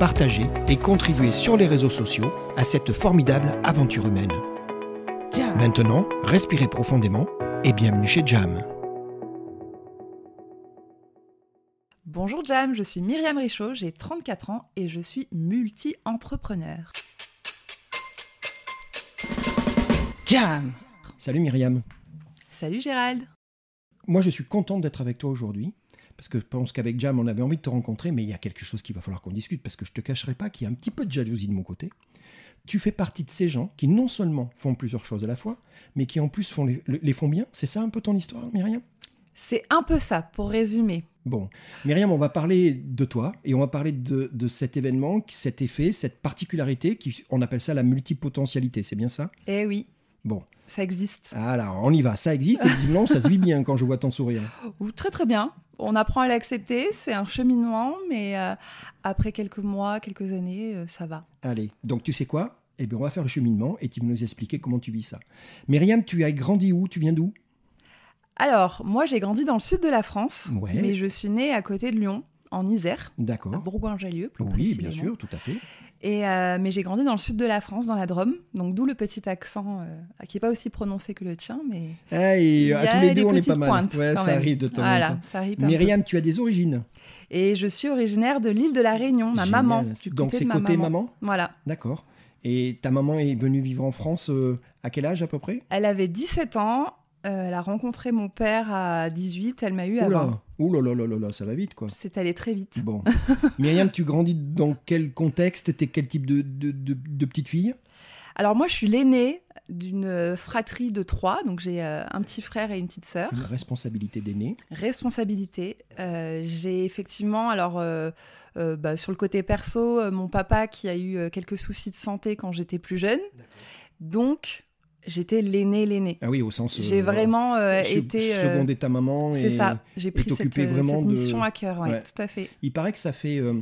partagez et contribuez sur les réseaux sociaux à cette formidable aventure humaine. Maintenant, respirez profondément et bienvenue chez Jam. Bonjour Jam, je suis Myriam Richaud, j'ai 34 ans et je suis multi-entrepreneur. Jam Salut Myriam. Salut Gérald. Moi je suis contente d'être avec toi aujourd'hui parce que je pense qu'avec Jam on avait envie de te rencontrer mais il y a quelque chose qu'il va falloir qu'on discute parce que je te cacherai pas qu'il y a un petit peu de jalousie de mon côté. Tu fais partie de ces gens qui non seulement font plusieurs choses à la fois mais qui en plus font les, les font bien. C'est ça un peu ton histoire Myriam? C'est un peu ça pour résumer. Bon, Myriam, on va parler de toi et on va parler de, de, cet événement, cet effet, cette particularité, qui, on appelle ça la multipotentialité, c'est bien ça? Eh oui. Bon. Ça existe. Alors, on y va. Ça existe et visiblement, ça se vit bien quand je vois ton sourire. très très bien. On apprend à l'accepter. C'est un cheminement, mais euh, après quelques mois, quelques années, euh, ça va. Allez, donc tu sais quoi? Eh bien, on va faire le cheminement et tu vas nous expliquer comment tu vis ça. Myriam, tu as grandi où? Tu viens d'où? Alors, moi, j'ai grandi dans le sud de la France, mais je suis née à côté de Lyon, en Isère. D'accord. À Bourgoin-Jallieu, plus Oui, bien sûr, tout à fait. Et euh, mais j'ai grandi dans le sud de la France, dans la Drôme, donc d'où le petit accent euh, qui n'est pas aussi prononcé que le tien, mais hey, à tous les deux on est pas mal. Ouais, ça arrive de temps voilà, en temps. Ça arrive Myriam, tu as des origines? Et je suis originaire de l'île de la Réunion, ma maman. donc c'est côté maman. maman? Voilà. D'accord. Et ta maman est venue vivre en France euh, à quel âge à peu près? Elle avait 17 ans. elle a rencontré mon père à 18, elle m'a eu à Oula. 20. Ouh là là là là là, ça va vite quoi. C'est allé très vite. Bon. Myriam, tu grandis dans quel contexte? T'es quel type de, de, de, de petite fille? Alors moi, je suis l'aînée d'une fratrie de trois, donc j'ai euh, un petit frère et une petite sœur. Responsabilité d'aîné. Responsabilité. Euh, j'ai effectivement, alors euh, euh, bah, sur le côté perso, euh, mon papa qui a eu euh, quelques soucis de santé quand j'étais plus jeune. Donc J'étais l'aîné, l'aîné. Ah oui, au sens. J'ai vraiment euh, été. Euh, seconder ta maman. C'est ça. J'ai pris cette, vraiment cette de... mission à cœur, ouais, ouais, tout à fait. Il paraît que ça fait. euh,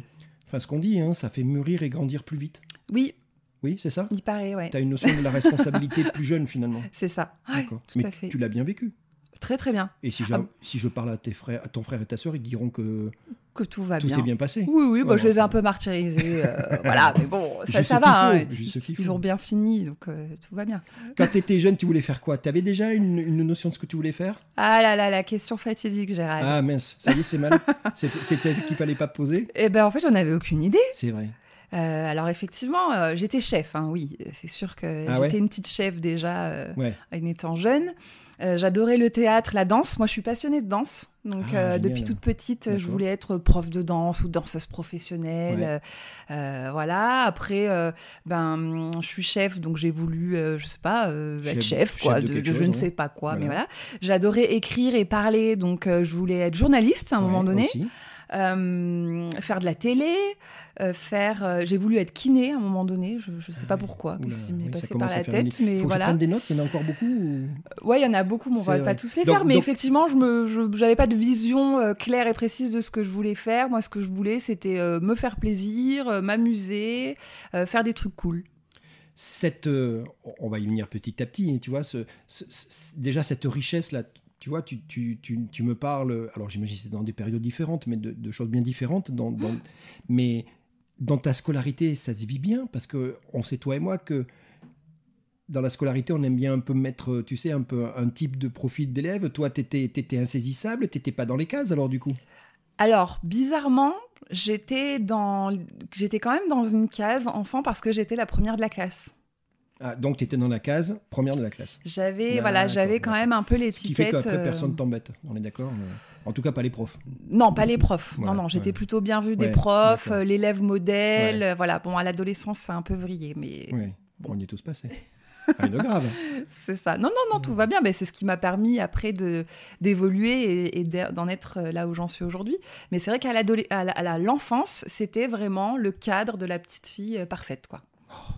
Enfin, ce qu'on dit, hein, ça fait mûrir et grandir plus vite. Oui. Oui, c'est ça? Il paraît, ouais. Tu as une notion de la responsabilité plus jeune, finalement. C'est ça. Ouais, D'accord. Tout Mais à fait. tu l'as bien vécu. Très, très bien. Et si, ah. si je parle à, tes frères, à ton frère et ta sœur, ils diront que. Que tout va tout bien. s'est bien passé. Oui, oui, bah, Voilà, je les ai un peu martyrisés. euh, voilà, mais bon, ça, ça va. hein. Ils ont bien fini, donc euh, tout va bien. Quand tu étais jeune, tu voulais faire quoi? Tu avais déjà une, une notion de ce que tu voulais faire? Ah là là, la question fatidique, Gérald. Ah mince, ça y est, c'est mal. C'est c'est celle qu'il fallait pas poser? Eh ben, en fait, j'en avais aucune idée. C'est vrai. Euh, alors effectivement, euh, j'étais chef, hein, oui, c'est sûr que Ah j'étais ouais? une petite chef déjà euh, Ouais. en étant jeune. Euh, J'adorais le théâtre, la danse. Moi, je suis passionnée de danse. Donc, Ah, euh, depuis toute petite, euh, je voulais être prof de danse ou danseuse professionnelle. Ouais. Euh, voilà. Après, ben, je suis chef, donc j'ai voulu, je sais pas, Chef- être chef, chef quoi, de je ne ouais. sais pas quoi. Mais Voilà. J'adorais écrire et parler, donc je voulais être journaliste à un moment donné aussi. Euh, faire de la télé, euh, faire. euh, j'ai voulu être kiné à un moment donné. Je, je sais pas Ah pourquoi, Oula, m'est oui, ça passé par la tête, une- mais Faut que je voilà. prenne des notes, il y en a encore beaucoup ou- Ouais, il y en a beaucoup, mais on va pas tous les Donc- faire. Mais donc- effectivement, je me, j'avais pas de vision claire et précise de ce que je voulais faire. Moi, ce que je voulais, c'était me faire plaisir, m'amuser, faire des trucs cool. cette, euh, on va y venir petit à petit, hein, tu vois, ce, ce- ce- déjà cette richesse-là, tu vois, tu, tu, tu, tu me parles, alors j'imagine que c'est dans des périodes différentes, mais de, de choses bien différentes, dans, dans- mais dans ta scolarité, ça se vit bien, parce que on sait, toi et moi, que dans la scolarité, on aime bien un peu mettre, tu sais, un peu un type de profil d'élève. Toi, tu étais, insaisissable, tu pas dans les cases, alors du coup? Alors, bizarrement, j'étais dans, j'étais quand même dans une case enfant parce que j'étais la première de la classe. Ah, donc tu étais dans la case première de la classe. J'avais voilà, j'avais quand même un peu Ce qui fait l'étiquette. qu'après euh, personne t'embête. On est d'accord mais- En tout cas pas les profs. Non, pas les profs. Non, non, j'étais ouais. plutôt bien vue Ouais, des profs, euh, l'élève modèle. Ouais. euh, Voilà, bon, à l'adolescence, c'est un peu vrillé, mais Oui. On y est tous passés. Rien de grave. c'est ça. Non, non, non, tout va bien. Mais c'est ce qui m'a permis après de d'évoluer et, et d'e- d'en être euh, là où j'en suis aujourd'hui. Mais c'est vrai qu'à l'enfance, c'était vraiment le cadre de la petite fille euh, parfaite, quoi. Oh,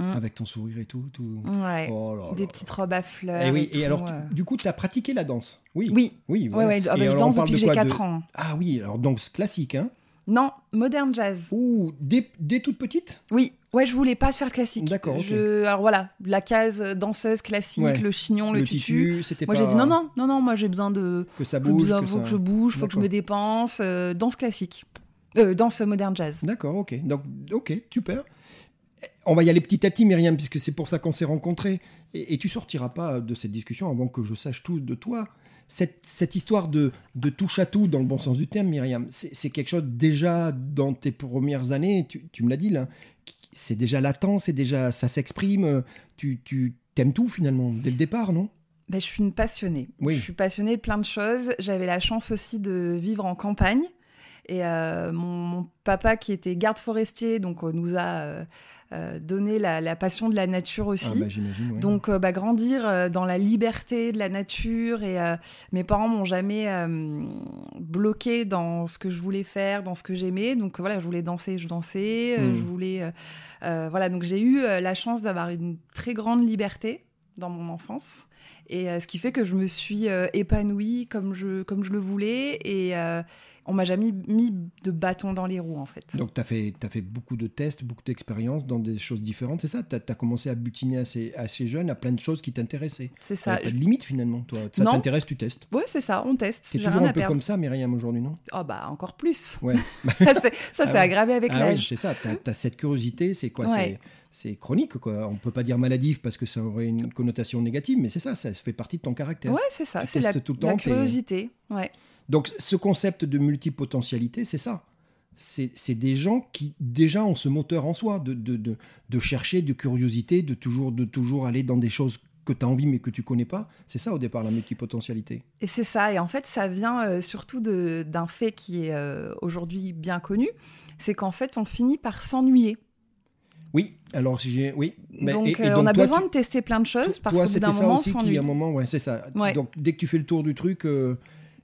Mm. Avec ton sourire et tout. tout... Ouais. Oh là là. Des petites robes à fleurs. Et oui, et, tout, alors, tu- du coup, tu as pratiqué la danse? Oui. Oui, Oui, ouais, voilà. ouais. Ah Et bah, je danse depuis de que j'ai de- 4 ans. Ah oui, alors danse classique, hein Non, modern jazz. Ouh, dès, dès toute petite Oui, ouais, je voulais pas faire le classique. D'accord. Je- Alors voilà, la case danseuse classique, Ouais. le chignon, le, Le tutu. c'était Moi j'ai dit non, non, non, non, moi j'ai besoin de. Que ça J'ai bouge, besoin, que faut ça... que je bouge, faut que je me dépense. euh, danse classique. Euh, danse modern jazz. D'accord, ok. Donc, ok, super. On va y aller petit à petit, Myriam, puisque c'est pour ça qu'on s'est rencontrés. Et, et tu sortiras pas de cette discussion avant que je sache tout de toi. Cette, cette histoire de, de touche à tout, dans le bon sens du terme, Myriam, c'est quelque chose déjà dans tes premières années, tu, tu me l'as dit là, c'est déjà latent, c'est déjà, ça s'exprime, tu, tu t'aimes tout finalement, dès le départ, non? Ben, je suis une passionnée. Oui. Je suis passionnée de plein de choses. J'avais la chance aussi de vivre en campagne. Et euh, mon, mon papa, qui était garde forestier, donc euh, nous a euh, euh, donné la, la passion de la nature aussi. Ah bah ouais. Donc, euh, bah, grandir euh, dans la liberté de la nature et mes parents m'ont jamais bloqué dans ce que je voulais faire, dans ce que j'aimais. Donc voilà, je voulais danser, je dansais, euh, Mm. je voulais voilà. Donc j'ai eu la chance d'avoir une très grande liberté dans mon enfance et euh, ce qui fait que je me suis euh, épanouie comme je comme je le voulais et euh, on m'a jamais mis de bâton dans les roues en fait. Donc, tu as fait, t'as fait beaucoup de tests, beaucoup d'expériences dans des choses différentes, c'est ça? Tu as, commencé à butiner assez, assez jeune à plein de choses qui t'intéressaient. C'est Ça pas de limite finalement, toi? Ça t'intéresse, tu testes? Ouais, c'est ça. On teste. C'est toujours un peu perdre. comme ça, Myriam, aujourd'hui, non? Oh bah encore plus. Ouais. ça, c'est- Ah aggravé avec Ah oui, l'âge. c'est ça. Tu as, cette curiosité, c'est quoi Ouais. C'est chronique, quoi. On peut pas dire maladif parce que ça aurait une connotation négative, mais c'est ça, ça fait partie de ton caractère. Ouais, c'est ça. C'est la, tout le la temps, t'es- curiosité. Ouais. Donc, ce concept de multipotentialité, c'est ça. C'est des gens qui déjà ont ce moteur en soi de, de, de, de chercher, de curiosité, de toujours, de toujours aller dans des choses que tu as envie mais que tu connais pas. C'est ça au départ, la multipotentialité. Et c'est ça. Et en fait, ça vient euh, surtout d'un fait qui est euh, aujourd'hui bien connu. C'est qu'en fait, on finit par s'ennuyer. Oui, alors si j'ai. Oui. mais- donc, et- et euh, donc on a toi, besoin tu- de tester plein de choses parce Toi, qu'au bout c'était d'un moment, aussi qui, à un moment, ouais, c'est ça. Ouais. Donc, dès que tu fais le tour du truc, euh,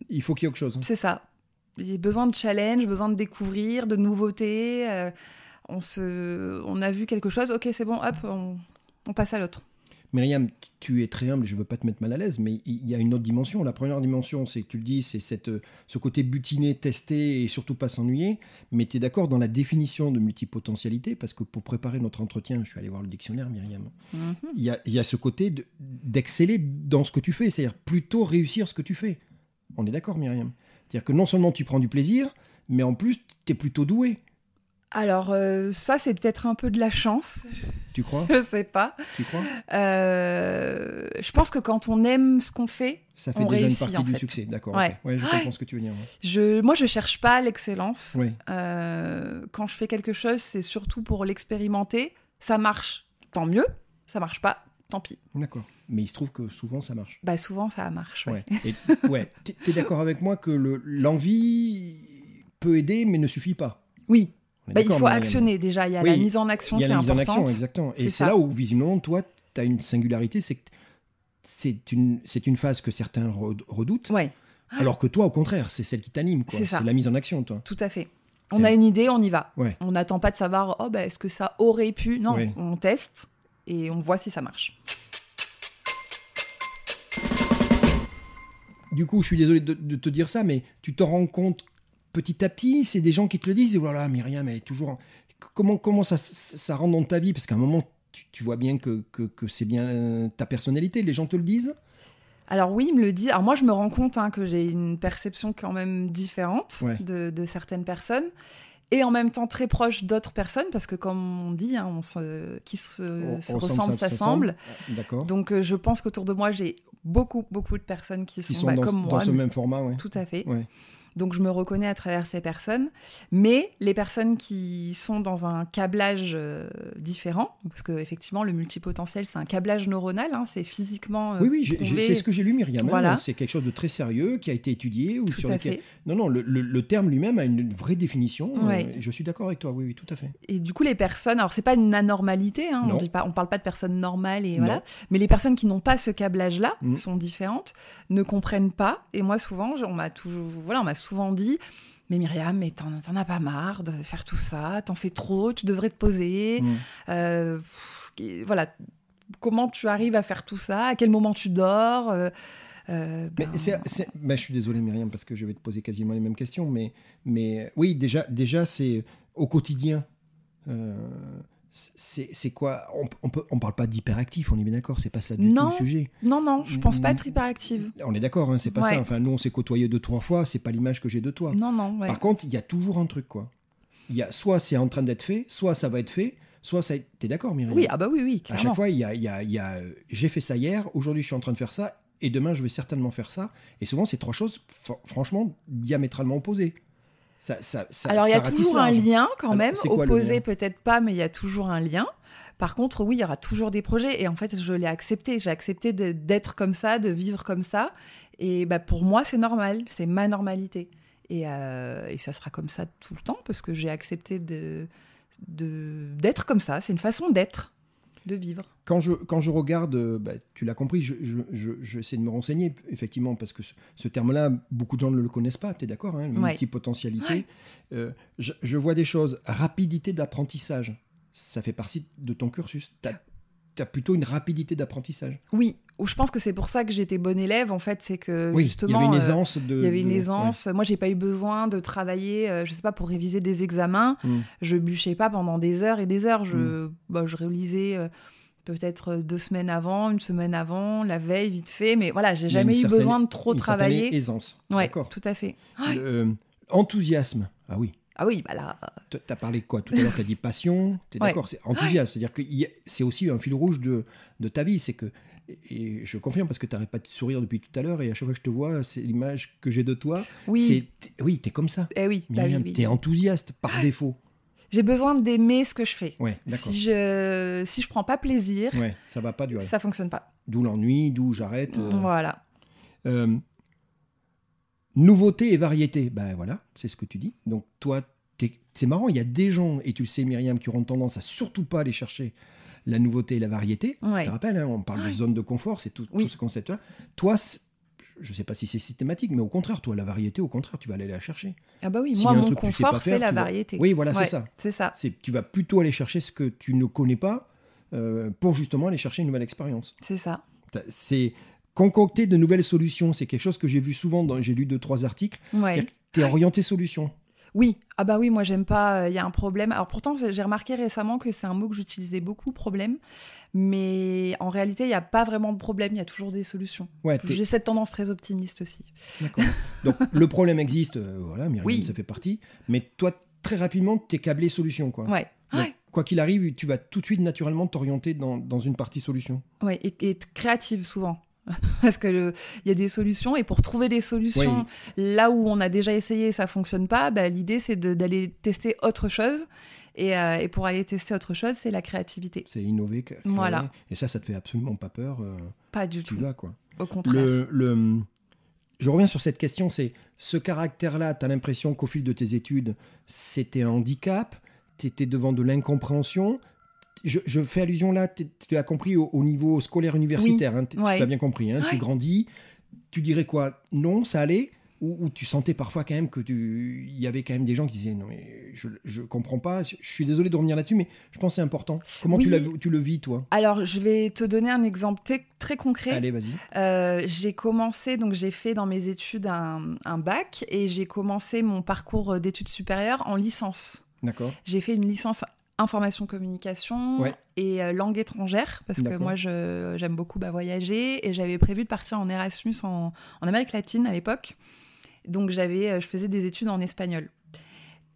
il faut qu'il y ait autre chose. C'est ça. J'ai besoin de challenge, besoin de découvrir, de nouveautés. euh, on, se... on a vu quelque chose, ok, c'est bon, hop, on, on passe à l'autre. Myriam, tu es très humble, je ne veux pas te mettre mal à l'aise, mais il y a une autre dimension. La première dimension, c'est que tu le dis, c'est cette, euh, ce côté butiner, tester et surtout pas s'ennuyer. Mais tu es d'accord dans la définition de multipotentialité, parce que pour préparer notre entretien, je suis allé voir le dictionnaire, Myriam. Mhm. Il y a, il y a ce côté de- d'exceller dans ce que tu fais, c'est-à-dire plutôt réussir ce que tu fais. On est d'accord, Myriam C'est-à-dire que non seulement tu prends du plaisir, mais en plus, tu es plutôt doué. Alors, euh, ça, c'est peut-être un peu de la chance, Tu crois je sais pas. Tu crois Euh, je pense que quand on aime ce qu'on fait, Ça fait On déjà réussit, une partie en du succès, d'accord. Ouais. ok. Ouais, je Ouais. comprends ce que tu veux dire. ouais. je, moi, je cherche pas l'excellence. Euh, quand je fais quelque chose, c'est surtout pour l'expérimenter. Ça marche, tant mieux. Ça marche pas, tant pis. D'accord. Mais il se trouve que souvent, ça marche. Bah souvent, ça marche. Ouais. Ouais. T'es d'accord avec moi que le- l'envie peut aider, mais ne suffit pas. Oui. Bah, il faut actionner déjà. Il y a Oui, la mise en action Il y a qui la est mise en action, exactement. Et C'est là où, visiblement, toi, tu as une singularité, c'est que c'est une, une phase que certains re- redoutent, Ouais, alors que toi, au contraire, c'est celle qui t'anime. quoi. C'est la mise en action, toi. tout à fait. On a une idée, on y va. Ouais. On n'attend pas de savoir, oh, bah, est-ce que ça aurait pu? Non, Ouais. on teste et on voit si ça marche. Du coup, je suis désolé de, de te dire ça, mais tu te rends compte petit à petit, c'est des gens qui te le disent, et voilà, Myriam, elle est toujours... en- Comment, comment ça, ça, rentre dans ta vie? Parce qu'à un moment, tu, tu vois bien que, que, que c'est bien euh, ta personnalité, les gens te le disent Alors oui, il me le dit. Alors moi, je me rends compte hein, que j'ai une perception quand même différente Ouais. de, de certaines personnes. Et en même temps très proche d'autres personnes, parce que comme on dit, hein, on se, qui se, On- se on ressemble, s'assemble. D'accord. Donc euh, je pense qu'autour de moi, j'ai beaucoup, beaucoup de personnes qui sont, Qui sont bah, dans, comme dans moi. ce même format, ouais. Tout à fait. Ouais. Donc je me reconnais à travers ces personnes. Mais les personnes qui sont dans un câblage euh, différent, parce qu'effectivement, le multipotentiel, c'est un câblage neuronal, hein, c'est physiquement. euh, oui, oui, c'est ce que j'ai lu, Myriam. Voilà. Hein, c'est quelque chose de très sérieux qui a été étudié. Ou tout sur à lequel... fait. Non, non, le, le, le terme lui-même a une vraie définition. Ouais. je suis d'accord avec toi, oui, oui, tout à fait. Et du coup, les personnes, alors c'est pas une anormalité, hein, on on parle pas de personnes normales et voilà, mais les personnes qui n'ont pas ce câblage-là mmh. sont différentes, ne comprennent pas. Et moi, souvent, on m'a toujours, voilà, on m'a souvent dit, mais Myriam, mais t'en as pas marre de faire tout ça, t'en fais trop, tu devrais te poser. Mmh. Euh, pff, voilà, comment tu arrives à faire tout ça? À quel moment tu dors? Euh, euh, ben... mais c'est, c'est... Ben, je suis désolé Myriam parce que je vais te poser quasiment les mêmes questions, mais, mais oui, déjà, déjà c'est au quotidien. Euh, c'est quoi On on, peut, on parle pas d'hyperactif, on est bien d'accord, c'est pas ça du non, tout le sujet. Non, non, je pense pas être hyperactive. On est d'accord, hein, c'est pas ouais. ça. Enfin, nous, on s'est côtoyé deux, trois fois, c'est pas l'image que j'ai de toi. Non, non. Ouais. Par contre, il y a toujours un truc, quoi. Il y a soit c'est en train d'être fait, soit ça va être fait, soit ça. T'es d'accord, Myriam Oui, ah bah oui, oui. Clairement. À chaque fois, il y a, y a, y a euh, j'ai fait ça hier, aujourd'hui, je suis en train de faire ça, et demain, je vais certainement faire ça. Et souvent, c'est trois choses, franchement, diamétralement opposées. Ça, ça, ça, Alors, il y a toujours un lien quand même, quoi, opposé peut-être pas, mais il y a toujours un lien. Par contre, oui, il y aura toujours des projets. Et en fait, je l'ai accepté. J'ai accepté d'être comme ça, de vivre comme ça. Et bah, pour moi, c'est normal. C'est ma normalité. Et, euh, et, ça sera comme ça tout le temps parce que j'ai accepté d'être de, de, comme ça. C'est une façon d'être, de vivre. Quand je, quand je regarde, bah, tu l'as compris, j'essaie je, je, je, de me renseigner, effectivement, parce que ce, ce terme-là, beaucoup de gens ne le connaissent pas, tu es d'accord hein. Multipotentialité. Ouais. Euh, je, je vois des choses. Rapidité d'apprentissage, ça fait partie de ton cursus. Tu as plutôt une rapidité d'apprentissage. Oui, je pense que c'est pour ça que j'étais bonne élève. En fait, c'est que oui, justement, il y avait une aisance. De, il y avait une aisance. Moi, j'ai pas eu besoin de travailler, euh, je sais pas, pour réviser des examens. Mm. Je bûchais pas pendant des heures et des heures. Je, mm. bah, je réalisais euh, peut-être deux semaines avant, une semaine avant, la veille, vite fait. Mais voilà, j'ai jamais eu certaine, besoin de trop une travailler. aisance. D'accord. tout à fait. Le, euh, enthousiasme. Ah oui. Ah oui, bah là. Tu as parlé quoi? Tout à l'heure, tu as dit passion. Tu es Ouais. d'accord C'est enthousiasme. C'est-à-dire que c'est aussi un fil rouge de, de ta vie. C'est que, et je confirme parce que tu n'arrêtes pas de sourire depuis tout à l'heure et à chaque fois que je te vois, c'est l'image que j'ai de toi. Oui. C'est, oui, tu es comme ça. Eh oui, Myriam, oui, oui. tu es enthousiaste par défaut. J'ai besoin d'aimer ce que je fais. Ouais, d'accord. Si je si je prends pas plaisir, Ouais, ça va pas durer. ça fonctionne pas. D'où l'ennui, d'où j'arrête. euh. Voilà. Euh, nouveauté et variété, ben voilà, c'est ce que tu dis. Donc toi, c'est marrant, il y a des gens, et tu le sais Myriam, qui auront tendance à surtout pas aller chercher la nouveauté et la variété. Ouais. Je te rappelle, hein, on parle de zone de confort, c'est tout, Oui. tout ce concept-là. Toi, je sais pas si c'est systématique, mais au contraire, toi, la variété, au contraire, tu vas aller la chercher. Ah bah oui, moi mon truc que tu sais pas confort c'est la vas- variété. Oui, voilà, Ouais, c'est ça. C'est ça. Tu vas plutôt aller chercher ce que tu ne connais pas euh, pour justement aller chercher une nouvelle expérience. C'est ça. C'est concocter de nouvelles solutions. C'est quelque chose que j'ai vu souvent. Dans, j'ai lu deux trois articles. Ouais. Tu es orienté solution. Oui, ah bah oui, moi j'aime pas, il y a un problème. Alors pourtant, j'ai remarqué récemment que c'est un mot que j'utilisais beaucoup, problème. Mais en réalité, il n'y a pas vraiment de problème, il y a toujours des solutions. Ouais, J'ai cette tendance très optimiste aussi. D'accord. Donc le problème existe. euh, voilà, Myriam, Oui. ça fait partie. Mais toi, très rapidement, tu es câblé solution. Quoi. Ouais. Donc, Ouais. Quoi qu'il arrive, tu vas tout de suite naturellement t'orienter dans, dans une partie solution. Ouais, et, et être créative souvent. Parce que il y a des solutions et pour trouver des solutions là où on a déjà essayé et ça fonctionne pas, bah, l'idée c'est d'aller tester autre chose. Et, euh, et pour aller tester autre chose, c'est la créativité. C'est innover. créer. Voilà. Et ça, ça te fait absolument pas peur. euh, Pas du tout. vas quoi. Au contraire. Le, le- Je reviens sur cette question, c'est ce caractère-là, tu as l'impression qu'au fil de tes études, c'était un handicap, tu étais devant de l'incompréhension. Je, je fais allusion là, tu as compris au, au niveau scolaire universitaire, hein, Ouais. tu as bien compris, hein, tu grandis, tu dirais quoi? Non, ça allait? Ou, tu sentais parfois quand même que il y avait quand même des gens qui disaient non mais je, je comprends pas, je, je suis désolé de revenir là-dessus, mais je pense que c'est important. Comment tu, Oui. l'as- tu le vis toi? Alors, je vais te donner un exemple très concret. Allez, vas-y. Euh, j'ai commencé, donc j'ai fait dans mes études un, un bac et j'ai commencé mon parcours d'études supérieures en licence. D'accord. J'ai fait une licence information communication Ouais. et euh, langue étrangère parce que moi je- j'aime beaucoup bah, voyager et j'avais prévu de partir en Erasmus en, en Amérique latine à l'époque. Donc j'avais, euh, je faisais des études en espagnol.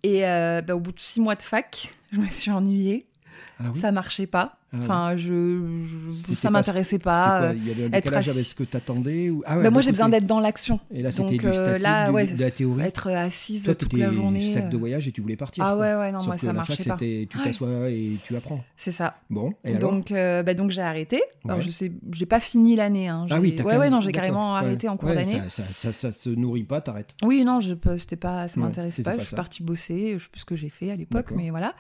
Et euh, bah, au bout de six mois de fac, je me suis ennuyée. Ah oui? Ça marchait pas. Ah enfin, je, je ça m'intéressait pas. pas il y avait un décalage avec ce que tu attendais ou... ah ouais, bah, Moi, j'ai besoin d'être dans l'action. Et là, c'était euh, là, ouais, de la théorie. Être assise Toi, toute la journée. sac de voyage et tu voulais partir. Ah ouais, ouais, non, Sauf moi, que ça la marchait fac, pas. Tu t'assois et tu apprends. C'est ça. Bon, et donc, alors bah, donc j'ai arrêté. Alors, je sais, j'ai pas fini l'année. Hein. Ah oui, t'as Ouais, ouais, non, j'ai carrément arrêté en cours d'année. Ça, ça, se nourrit pas, t'arrêtes. Oui, non, je, c'était pas, ça m'intéressait pas. Je suis partie bosser. Je sais plus ce que j'ai fait à l'époque, mais voilà.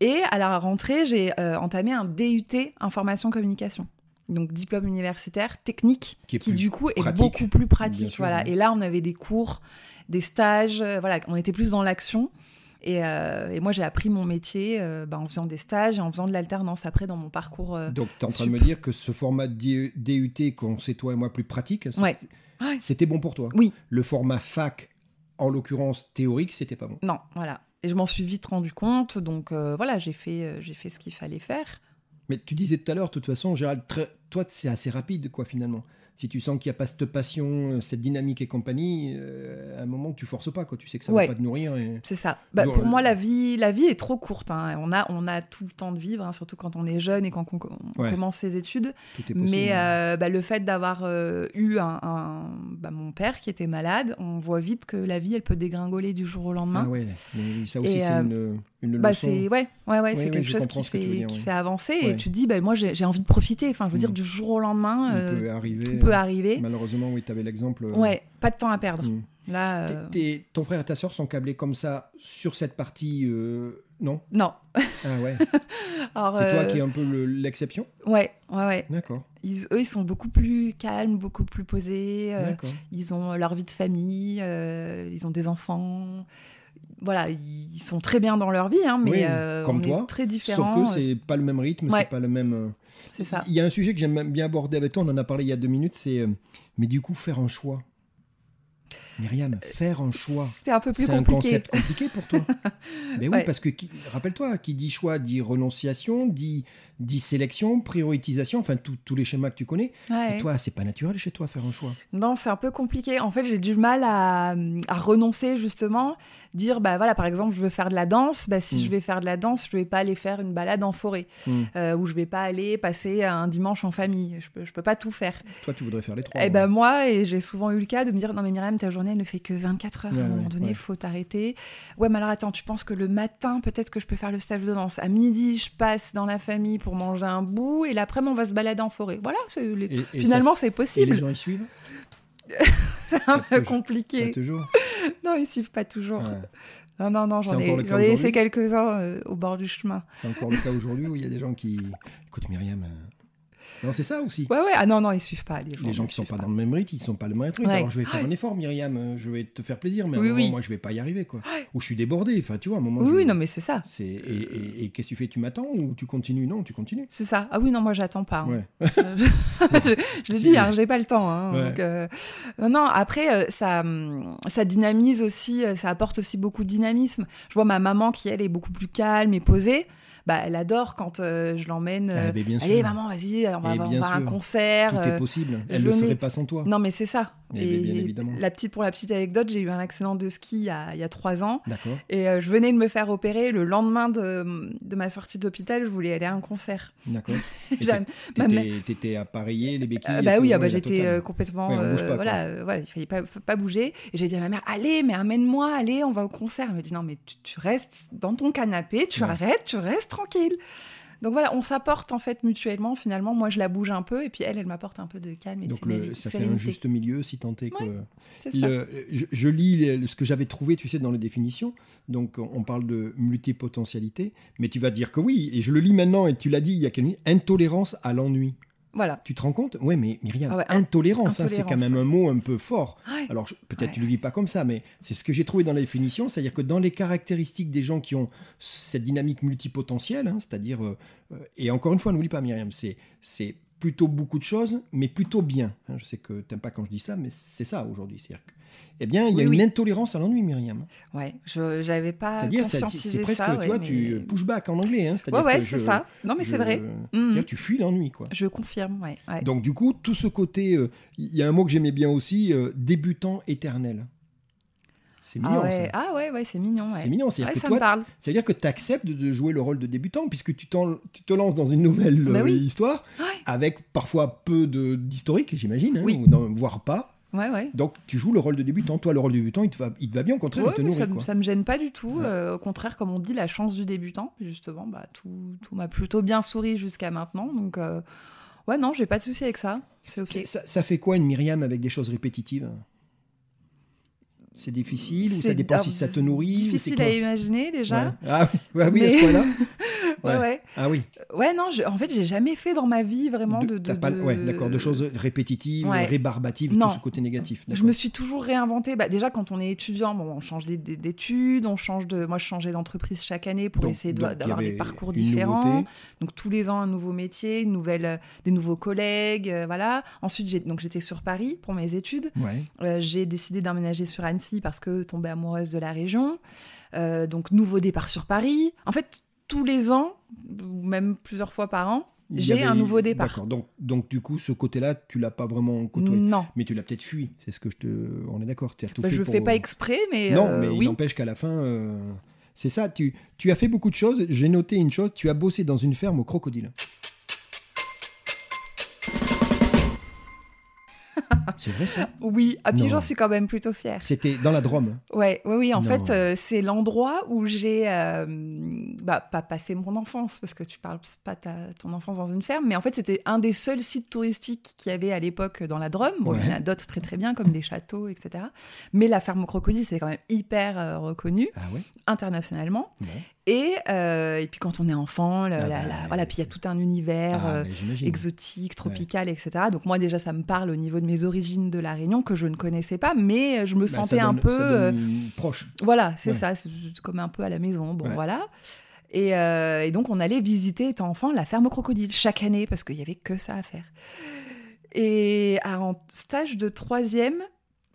Et à la rentrée, j'ai entamé un DUT information communication donc diplôme universitaire technique, qui, du coup est beaucoup plus pratique. voilà. Et là, on avait des cours, des stages, euh, voilà, on était plus dans l'action. Et, euh, moi, j'ai appris mon métier euh, bah, en faisant des stages et en faisant de l'alternance après dans mon parcours. donc, tu es en train de me dire que ce format DUT qu'on sait toi et moi plus pratique, c'était bon pour toi? Oui. Le format fac, en l'occurrence théorique, c'était pas bon? Non, voilà. Et je m'en suis vite rendu compte. Donc voilà, j'ai fait, j'ai fait ce qu'il fallait faire. Mais tu disais tout à l'heure, de toute façon, Gérald, toi, c'est assez rapide, quoi, finalement si tu sens qu'il n'y a pas cette passion, euh, cette dynamique et compagnie, euh, à un moment tu forces pas, quoi. Tu sais que ça ne va pas te nourrir. Et... C'est ça. Bah, pour moi, la vie, la vie est trop courte. Hein. On, a, on a tout le temps de vivre, hein, surtout quand on est jeune et quand on, commence ses études. Mais euh, bah, le fait d'avoir eu un, bah, mon père qui était malade, on voit vite que la vie, elle peut dégringoler du jour au lendemain. Ah ouais, mais ça aussi, c'est une, une bah, leçon. C'est ouais, ouais, ouais, c'est quelque chose qui, fait, qui fait avancer. Et tu te dis, bah, moi, j'ai envie de profiter. Enfin, je veux dire, mm. du jour au lendemain, peut arriver peut arriver. Malheureusement, oui, tu avais l'exemple. Euh, ouais, pas de temps à perdre. Hmm. Là, euh, ton frère et ta soeur sont câblés comme ça sur cette partie, euh, non? Non. Ah ouais. c'est toi qui es un peu l'exception? Ouais, ouais, ouais. D'accord. eux, ils sont beaucoup plus calmes, beaucoup plus posés. ils ont leur vie de famille, ils ont des enfants voilà, ils sont très bien dans leur vie, hein, mais comme on toi, est très différents. Sauf que c'est pas le même rythme, c'est pas le même. C'est ça. Il y a un sujet que j'aime bien aborder avec toi, on en a parlé il y a deux minutes, c'est euh, mais du coup faire un choix. Myriam, faire un choix. C'est un peu plus compliqué. C'est un concept compliqué pour toi. mais oui, parce que rappelle-toi, qui dit choix dit renonciation, dit, dit sélection, prioritisation, enfin tous les schémas que tu connais. Et toi, c'est pas naturel chez toi faire un choix. Non, c'est un peu compliqué. En fait, j'ai du mal à, à renoncer justement dire bah voilà par exemple je veux faire de la danse bah si je mm. vais faire de la danse je vais pas aller faire une balade en forêt mm. euh, ou je vais pas aller passer un dimanche en famille je peux je peux pas tout faire toi tu voudrais faire les trois et eh ben moi et j'ai souvent eu le cas de me dire non mais Myriam ta journée ne fait que 24 heures à un moment donné il faut t'arrêter ouais mais alors attends tu penses que le matin peut-être que je peux faire le stage de danse? À midi je passe dans la famille pour manger un bout et l'après-midi on va se balader en forêt voilà les... finalement c'est possible et les gens y suivent? C'est un peu compliqué. Pas toujours. non, ils suivent pas toujours. Non, non, non, j'en ai, ai laissé quelques-uns euh, au bord du chemin. C'est encore le cas aujourd'hui où il y a des gens qui. Écoute, Myriam, euh, non, c'est ça aussi. Ouais, ouais. Ah non, non, ils suivent pas. Les gens, les gens qui sont pas, dans le même rythme, ils sont pas le même rythme. Alors je vais faire un effort, Myriam. Euh, je vais te faire plaisir, mais à un moment, moi, je vais pas y arriver, quoi. Ou je suis débordé. Enfin, tu vois, à un moment. Oui, non, mais c'est ça. C'est et, qu'est-ce que tu fais Tu m'attends ou tu continues? Non, tu continues. C'est ça. Ah oui, non, moi, j'attends pas. Hein. je, je le dis, hein, j'ai pas le temps. Hein, donc, euh, Non, non. Après, euh, ça, ça dynamise aussi. Ça apporte aussi beaucoup de dynamisme. Je vois ma maman qui elle est beaucoup plus calme et posée bah, elle adore quand euh, je l'emmène. Ah, euh, allez, maman, vas-y, on va, on va un concert. Tout est euh, possible. Elle ne le ferait pas sans toi. Non, mais c'est ça. Et, bien évidemment. La petite, pour la petite anecdote, j'ai eu un accident de ski il y a, il y a trois ans. D'accord. Et je venais de me faire opérer. Le lendemain de, de ma sortie d'hôpital, je voulais aller à un concert. D'accord. T'étais appareillé, les béquilles Bah oui, ah bah, j'étais complètement. voilà, voilà, il fallait pas, pas bouger. Et j'ai dit à ma mère, allez, mais amène-moi, allez, on va au concert. Elle me dit, non, mais tu, restes dans ton canapé, tu arrêtes, tu restes tranquille. Donc voilà, on s'apporte en fait mutuellement. Finalement, moi je la bouge un peu et puis elle, elle m'apporte un peu de calme et Donc ça fait un juste milieu si tant est que. je, lis ce que j'avais trouvé, tu sais, dans les définitions. Donc on parle de multipotentialité, mais tu vas dire que oui. Et je le lis maintenant et tu l'as dit il y a quelques minutes. Intolérance à l'ennui. Voilà. Tu te rends compte? Oui, mais Myriam, ah intolérance, hein, c'est quand même un mot un peu fort. Alors, peut-être tu ne le vis pas comme ça, mais c'est ce que j'ai trouvé dans la définition, c'est-à-dire que dans les caractéristiques des gens qui ont cette dynamique multipotentielle, hein, c'est-à-dire, euh, euh, et encore une fois, n'oublie pas Myriam, c'est plutôt beaucoup de choses, mais plutôt bien. Hein, je sais que tu n'aimes pas quand je dis ça, mais c'est ça aujourd'hui. C'est-à-dire eh bien, il y a une intolérance à l'ennui, Myriam. Ouais, je n'avais pas C'est-à-dire, c'est presque, ça, toi, tu push back en anglais. Hein, ouais, ouais, c'est ça. Non, mais c'est vrai. C'est-à-dire, mm. tu fuis l'ennui, quoi. Je confirme, ouais. Donc, du coup, tout ce côté, euh, il y a un mot que j'aimais bien aussi, euh, débutant éternel. C'est mignon, ah ouais, ça. ah ouais, ouais, c'est mignon. Ouais. C'est mignon. C'est-à-dire Ouais, que ça toi, me parle. C'est-à-dire que tu acceptes de jouer le rôle de débutant, puisque tu, t'en- tu te lances dans une nouvelle Bah euh, histoire, Ouais. avec parfois peu de- d'historique, j'imagine, hein, Oui. ou voire pas. Ouais, ouais. Donc tu joues le rôle de débutant. Toi, le rôle de débutant, il te va, il te va bien, au contraire, Ouais, il te mais nourrit. ça, me- quoi. ça me gêne pas du tout. Euh, au contraire, comme on dit, la chance du débutant. Justement, bah, tout, tout m'a plutôt bien souri jusqu'à maintenant. Donc, euh, ouais, non, j'ai pas de souci avec ça. C'est ok. Ça, ça fait quoi une Myriam avec des choses répétitives? C'est difficile ou ça dépend si ça te nourrit ou c'est Difficile à imaginer déjà. Ah oui, à ce point-là Ouais, Ouais. ouais. Ah oui. Ouais, non, je- en fait, j'ai jamais fait dans ma vie vraiment de. De- de, t'as pas- de- ouais, d'accord, de choses répétitives, Ouais. rébarbatives, Non. tout ce côté négatif. Je me suis toujours réinventée. Bah, déjà, quand on est étudiant, bon, on change d'é- d'é- d'études, on change de. Moi, je changeais d'entreprise chaque année pour Donc- essayer d'avoir des parcours différents. nouveauté. Donc tous les ans un nouveau métier, une nouvelle, euh, des nouveaux collègues, euh, voilà. Ensuite, j'ai- donc j'étais sur Paris pour mes études. Ouais. Euh, j'ai décidé d'emménager sur Annecy parce que tombée amoureuse de la région. Euh, donc nouveau départ sur Paris. En fait, tous les ans, ou même plusieurs fois par an, j'ai avait- un nouveau départ. D'accord. Donc, donc du coup, ce côté-là, tu l'as pas vraiment côtoyé. Non, Mais tu l'as peut-être fui. C'est ce que je te. On est d'accord. Tu as tout Bah, fait je pour- fais pas exprès, mais Non, euh, mais il n'empêche qu'à la fin, euh, c'est ça. Tu, tu as fait beaucoup de choses. J'ai noté une chose. Tu as bossé dans une ferme au crocodile. c'est vrai ça Oui, puis Non. j'en suis quand même plutôt fière. C'était dans la Drôme. Ouais, oui, oui. En Non. fait, euh, c'est l'endroit où j'ai euh, bah, pas passé mon enfance, parce que tu parles pas ta, ton enfance dans une ferme, mais en fait, c'était un des seuls sites touristiques qu'il y avait à l'époque dans la Drôme. Bon, il y en a d'autres très très bien, comme des châteaux, etc. Mais la ferme au crocodile, c'est quand même hyper euh, reconnu Ah ouais internationalement. Et, euh, et puis quand on est enfant, le- Ah la- bah, la- voilà, puis il y a tout un univers. Ah, euh, exotique, tropical, etc. Donc moi déjà ça me parle au niveau de mes origines de la Réunion que je ne connaissais pas, mais je me Bah, sentais un peu, euh, proche. voilà, c'est Ouais. ça, c'est comme un peu à la maison, bon Ouais. voilà. Et, euh, et donc on allait visiter étant enfant la ferme au crocodile chaque année parce qu'il y avait que ça à faire. Et à- en stage de troisième,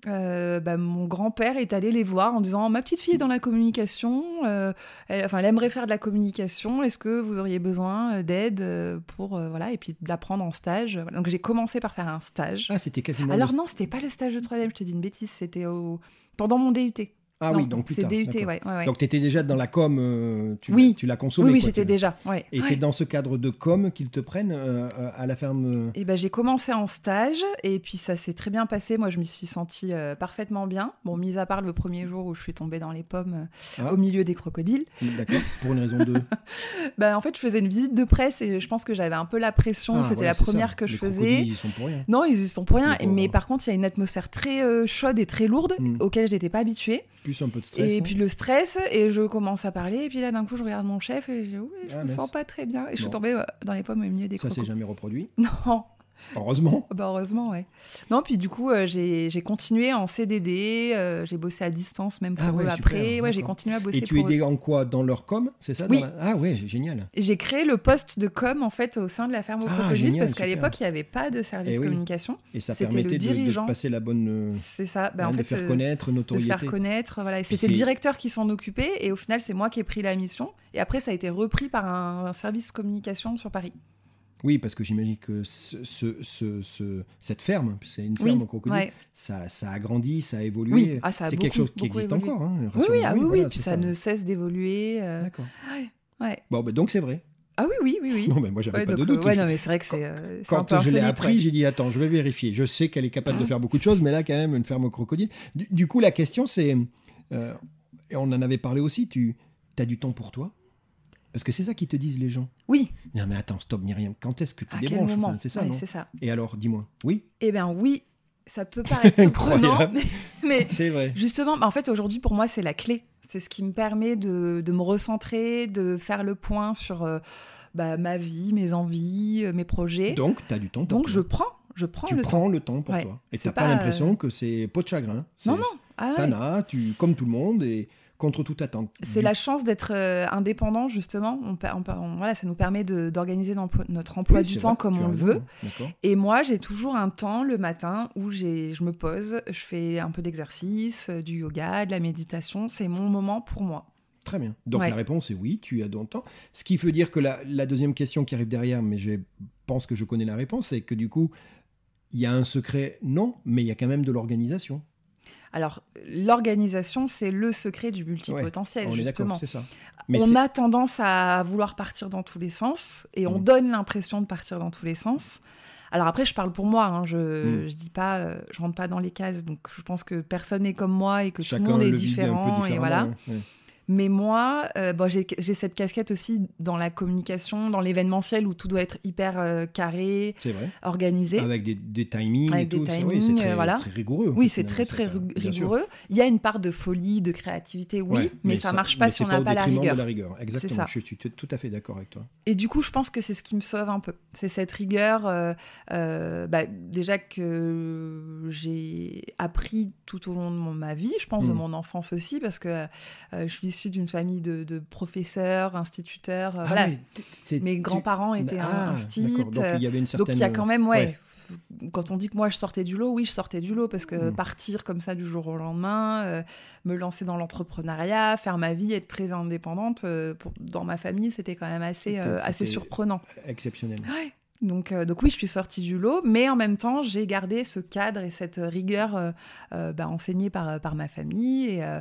euh, bah, mon grand-père est allé les voir en disant ma petite fille est dans la communication, euh, elle, enfin elle aimerait faire de la communication, est-ce que vous auriez besoin euh, d'aide pour euh, voilà et puis de l'apprendre en stage? Donc j'ai commencé par faire un stage. Ah, c'était quasiment. Alors le- non, c'était pas le stage de troisième, je te dis une bêtise, c'était au pendant mon DUT. Ah Non, oui, donc plus c'est. DUT, ouais, ouais, ouais. Donc tu étais déjà dans la com, euh, tu, Oui. l'as- tu l'as consommé. oui, oui, j'étais déjà. Ouais. Et c'est dans ce cadre de com qu'ils te prennent euh, à la ferme. euh, Et ben, j'ai commencé en stage et puis ça s'est très bien passé. Moi, je m'y suis sentie euh, parfaitement bien. Bon, mis à part le premier jour où je suis tombée dans les pommes Ah. au milieu des crocodiles. D'accord, pour une raison de. Ben, en fait, je faisais une visite de presse et je pense que j'avais un peu la pression. Ah, C'était voilà, la ça. première que je faisais. Ils sont pour rien. Non, ils y sont pour rien. Mais par contre, il y a une atmosphère très chaude et très lourde Mm. auquel je n'étais pas habituée. Plus un peu de stress. et hein. puis le stress, et je commence à parler. Et puis là, d'un coup, je regarde mon chef et je dis, oui, je Ah, me mince. sens pas très bien. Et je suis tombée euh, dans les pommes au milieu des Ça s'est jamais reproduit. Non, Heureusement. Bah heureusement, ouais. Non, puis du coup, euh, j'ai j'ai continué en CDD, euh, j'ai bossé à distance même pour Ah ouais, eux super, après. Ouais, j'ai continué à bosser Et tu pour eux. aidais en quoi Dans leur com, c'est ça Oui. la- Ah ouais, génial. Et j'ai créé le poste de com en fait au sein de la ferme au Ah, génial, parce qu'à l'époque, il n'y avait pas de service Eh oui. communication. Et ça C'était le permettait de, de passer la bonne. euh, C'est ça. Bah, hein, en de fait, faire euh, connaître, de notoriété. faire connaître. Voilà. Et c'était le directeur qui s'en occupait. Et au final, c'est moi qui ai pris la mission. Et après, ça a été repris par un, un service communication sur Paris. Oui, parce que j'imagine que ce, ce- ce- ce- cette ferme, c'est une Oui, ferme au crocodile, ouais. ça, ça a grandi, ça a évolué. Oui, ah, c'est quelque chose qui existe évolué. encore. Hein, Oui, oui, ah oui, oui. voilà, Puis ça, ne cesse d'évoluer. euh, D'accord. ouais. Bon, ben, donc c'est vrai. Ah oui, oui, oui, oui. Non, mais moi j'avais Ouais, pas donc, de euh, doute. ouais, Je- non, mais c'est vrai que c'est euh, c'est Quand je l'ai appris, ouais. j'ai dit attends, je vais vérifier. Je sais qu'elle est capable de faire beaucoup de choses, mais là quand même une ferme au crocodile. Du, du coup, la question c'est, euh, et on en avait parlé aussi, tu as du temps pour toi? Parce que c'est ça qu'ils te disent les gens. Oui, Non mais attends, stop Myriam, quand est-ce que tu à débranches Enfin, C'est ça, non. Et alors, dis-moi. Oui, Eh bien oui, ça peut paraître surprenant, mais, mais c'est vrai. justement, bah, en fait aujourd'hui pour moi c'est la clé. C'est ce qui me permet de, de me recentrer, de faire le point sur euh, bah, ma vie, mes envies, euh, mes projets. Donc, tu as du temps pour Donc toi. je prends, je prends tu le prends temps. le temps pour Ouais. toi. Et t'as pas, pas, l'impression que c'est peau de chagrin. Non, non. Ah ouais. T'en as, tu, comme tout le monde, et contre toute attente. C'est Du- la chance d'être euh, indépendant justement. On, per- on per- on- voilà, ça nous permet d'organiser notre emploi Oui, du temps vrai, comme on le veut. Et moi, j'ai toujours un temps le matin où je me pose, je fais un peu d'exercice, euh, du yoga, de la méditation. C'est mon moment pour moi. Très bien. Donc Ouais. la réponse est oui, tu as dans le temps. Ce qui veut dire que la, la deuxième question qui arrive derrière, mais je pense que je connais la réponse, c'est que du coup, il y a un secret, non, mais il y a quand même de l'organisation. Alors, l'organisation, c'est le secret du multipotentiel, on est justement. d'accord, c'est ça. on a tendance à vouloir partir dans tous les sens et on Mm. donne l'impression de partir dans tous les sens. Alors après, je parle pour moi, hein, je, Mm. je dis pas, euh, je rentre pas dans les cases, donc je pense que personne n'est comme moi et que chacun tout le monde est le vit un peu différent et voilà. ouais, ouais. Mais moi, euh, bon, j'ai cette casquette aussi dans la communication, dans l'événementiel où tout doit être hyper euh, carré, vrai. organisé. Avec des, des timings Avec et tout. des c'est- oui, très, voilà. très rigoureux. Oui, c'est très très rigoureux. Il y a une part de folie, de créativité, oui, Ouais, mais, ça, marche pas si on n'a pas la rigueur. de la rigueur. Exactement. ça. Je suis tout, tout à fait d'accord avec toi. Et du coup, je pense que c'est ce qui me sauve un peu. C'est cette rigueur, euh, bah, déjà que j'ai appris tout au long de mon- ma vie, je pense de Mm. mon enfance aussi, parce que je suis d'une famille de, de professeurs, instituteurs. euh, Ah voilà. Mes grands-parents étaient Ah. Donc euh, il y avait une certaine. Donc il y a quand même, ouais. ouais. Quand on dit que moi je sortais du lot, oui, je sortais du lot parce que Mm. partir comme ça du jour au lendemain, euh, me lancer dans l'entrepreneuriat, faire ma vie, être très indépendante, euh, pour- dans ma famille, c'était quand même assez, euh, assez surprenant. exceptionnel. Ouais. Donc, euh, donc oui, je suis sortie du lot, mais en même temps, j'ai gardé ce cadre et cette rigueur euh, euh, bah, enseignée par, par ma famille et, euh,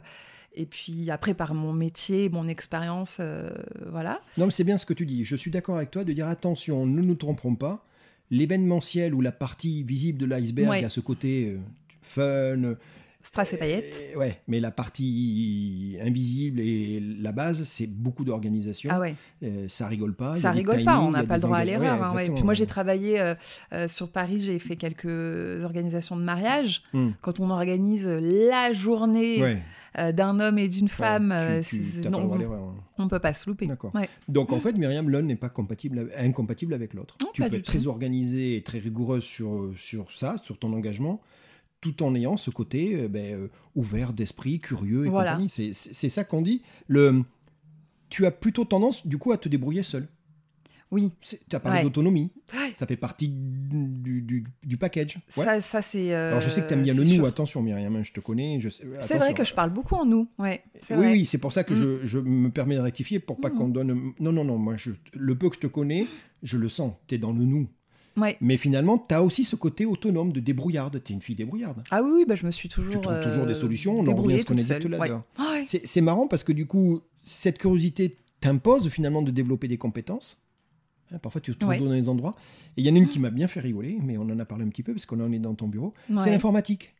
et puis après par mon métier, mon expérience, euh, voilà. Non, mais c'est bien ce que tu dis. Je suis d'accord avec toi de dire attention, ne nous trompons pas. L'événementiel ou la partie visible de l'iceberg Ouais. a ce côté euh, fun. Strass et paillettes. euh, ouais, mais la partie invisible et la base, c'est beaucoup d'organisation. Ah ouais. Euh, ça rigole pas. Ça rigole pas, on n'a pas le droit à l'erreur. Hein, ouais. Puis moi, j'ai travaillé euh, euh, sur Paris, j'ai fait quelques organisations de mariage. Hmm. Quand on organise la journée Ouais, euh, d'un homme et d'une ouais, femme, tu- euh, tu- non, on- l'erreur, hein. peut pas se louper. D'accord. Ouais. Donc en fait, Myriam, l'un n'est pas compatible, incompatible avec l'autre. Tu peux être très organisée et très rigoureuse sur, sur ça, sur ton engagement, tout en ayant ce côté euh, ben, euh, ouvert d'esprit, curieux et Voilà. compagnie. C'est ça qu'on dit. Le, tu as plutôt tendance, du coup, à te débrouiller seul. Oui. Tu as parlé Ouais. d'autonomie. Ouais. Ça fait partie du, du, du package. Ouais. Ça, ça c'est. euh, Alors je sais que tu aimes bien le nous, sûr. attention Myriam, hein, je te connais. je C'est vrai que je parle beaucoup en nous. Ouais, c'est Oui, vrai. oui, c'est pour ça que Mm. je, je me permets de rectifier pour pas Mm. qu'on donne. Non, non, non, moi, je, le peu que je te connais, je le sens. Tu es dans le nous. Ouais. Mais finalement, tu as aussi ce côté autonome de débrouillarde. Tu es une fille débrouillarde. Ah oui, oui, bah, je me suis toujours. tu trouves toujours des euh, solutions. On en revient à ce qu'on tout à l'heure. Ah c'est marrant parce que du coup, cette curiosité t'impose finalement de développer des compétences. Hein, parfois, tu te trouves Ouais. dans des endroits. Et il y en a une qui m'a bien fait rigoler, mais on en a parlé un petit peu parce qu'on en est dans ton bureau. C'est l'informatique.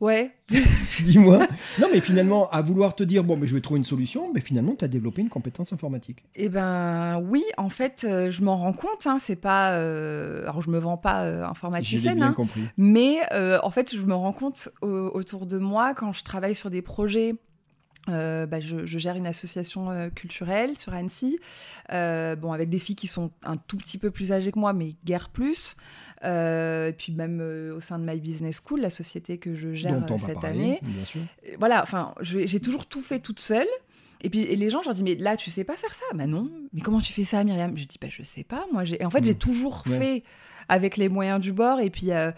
Ouais. Dis-moi. non, mais finalement, à vouloir te dire, bon, mais je vais trouver une solution, mais finalement, tu as développé une compétence informatique. Eh ben oui, en fait, euh, je m'en rends compte. Hein, c'est pas. euh, Alors, je me vends pas euh, informaticienne, bien hein, compris. mais euh, en fait, je me rends compte au- autour de moi quand je travaille sur des projets. Euh, bah, je, je gère une association euh, culturelle sur Annecy, euh, bon, avec des filles qui sont un tout petit peu plus âgées que moi, mais guère plus. Et puis même au sein de My Business School, la société que je gère cette parler, année. bien sûr. Voilà, enfin, j'ai toujours tout fait toute seule. Et puis et les gens, je leur dis, mais là, tu sais pas faire ça? Bah non. Mais comment tu fais ça, Myriam? Je dis, bah je sais pas. Moi, j'ai. En fait, j'ai toujours Ouais. fait avec les moyens du bord et puis à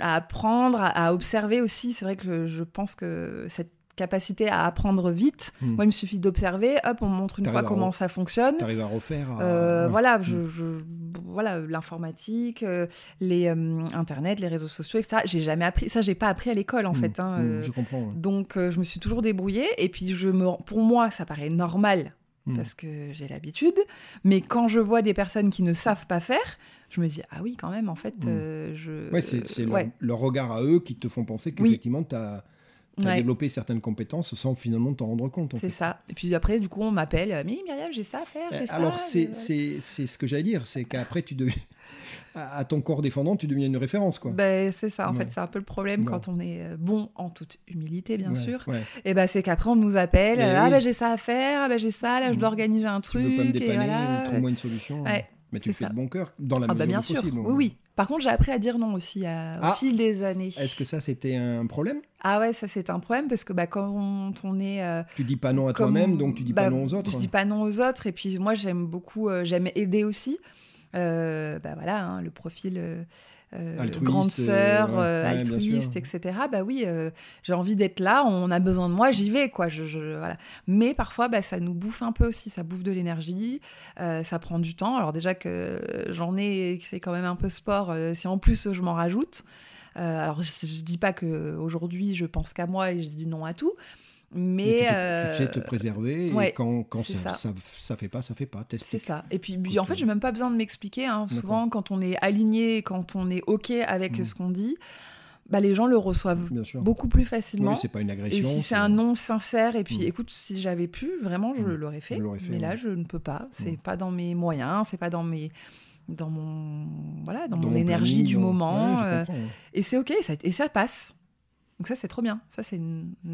apprendre, à observer aussi. C'est vrai que je pense que cette capacité à apprendre vite, Mm. moi, il me suffit d'observer. Hop, on me montre une T'arrives fois comment re- ça fonctionne. Tu arrives à refaire. Euh, ouais. Voilà, Mm. je, je- voilà, l'informatique, euh, les euh, internet, les réseaux sociaux, etc. J'ai jamais appris ça. J'ai pas appris à l'école en Mm. fait. hein, euh, Je comprends. ouais. donc, euh, je me suis toujours débrouillée. Et puis, je me, pour moi, ça paraît normal parce que j'ai l'habitude. Mais quand je vois des personnes qui ne savent pas faire, je me dis ah oui, quand même, en fait, euh, je. Ouais, c'est leur- ouais. leur, regard à eux qui te font penser Oui. qu'effectivement, tu as, Ouais, développé certaines compétences sans finalement t'en rendre compte. c'est ça. Et puis après, du coup, on m'appelle. Mais Myriam, j'ai ça à faire. Ça. Alors, c'est euh, c'est- ce que j'allais dire, c'est qu'après, tu deviens. À ton corps défendant, tu deviens une référence, quoi. Ben, c'est ça, en Ouais. fait, c'est un peu le problème quand on est euh, bon en toute humilité, bien Ouais, sûr. Et ben, c'est qu'après, on nous appelle. Euh, ah, oui. ben, j'ai ça à faire. Ah, ben, j'ai ça. Là, je dois Mm. organiser un Tu truc. veux pas me dépanner, voilà. trouve-moi une solution. Ouais, Mais tu le fais ça. de bon cœur, dans la Ah, mesure bah, bien du sûr. possible. Oui, oui. Par contre, j'ai appris à dire non aussi à- au Ah. fil des années. Est-ce que ça, c'était un problème? Ah ouais, ça c'est un problème parce que bah, quand on est euh, Tu dis pas non à toi-même, donc tu dis bah, pas non aux autres. Je dis pas non aux autres et puis moi j'aime beaucoup, euh, j'aime aider aussi. Euh, bah voilà, hein, le profil euh, grande sœur, euh, ouais, euh, ouais, bien altruiste, etc. Bah oui, euh, j'ai envie d'être là, on a besoin de moi, j'y vais quoi. Je, je- voilà. Mais parfois, bah, ça nous bouffe un peu aussi, ça bouffe de l'énergie, euh, ça prend du temps. Alors déjà que j'en ai, c'est quand même un peu sport, euh, si en plus je m'en rajoute. alors, je, je dis pas que aujourd'hui je pense qu'à moi et je dis non à tout, mais, Mais tu, euh, sais te préserver ouais, et quand, ça, ça. ça. ça fait pas, ça fait pas. C'est ça. Et puis, en fait, j'ai même pas besoin de m'expliquer. hein. Souvent, quand on est aligné, quand on est OK avec Mm. ce qu'on dit, bah, les gens le reçoivent beaucoup plus facilement. Oui, c'est pas une agression. et si c'est un non sincère, et puis Mm. écoute, si j'avais pu, vraiment, je Mm. l'aurais fait. Mais là, je ne peux pas. C'est pas dans mes moyens, c'est pas dans mes dans mon voilà dans, Dans mon mon énergie planning, du dans- moment Ouais, euh, et c'est ok ça, et ça passe donc ça c'est trop bien ça c'est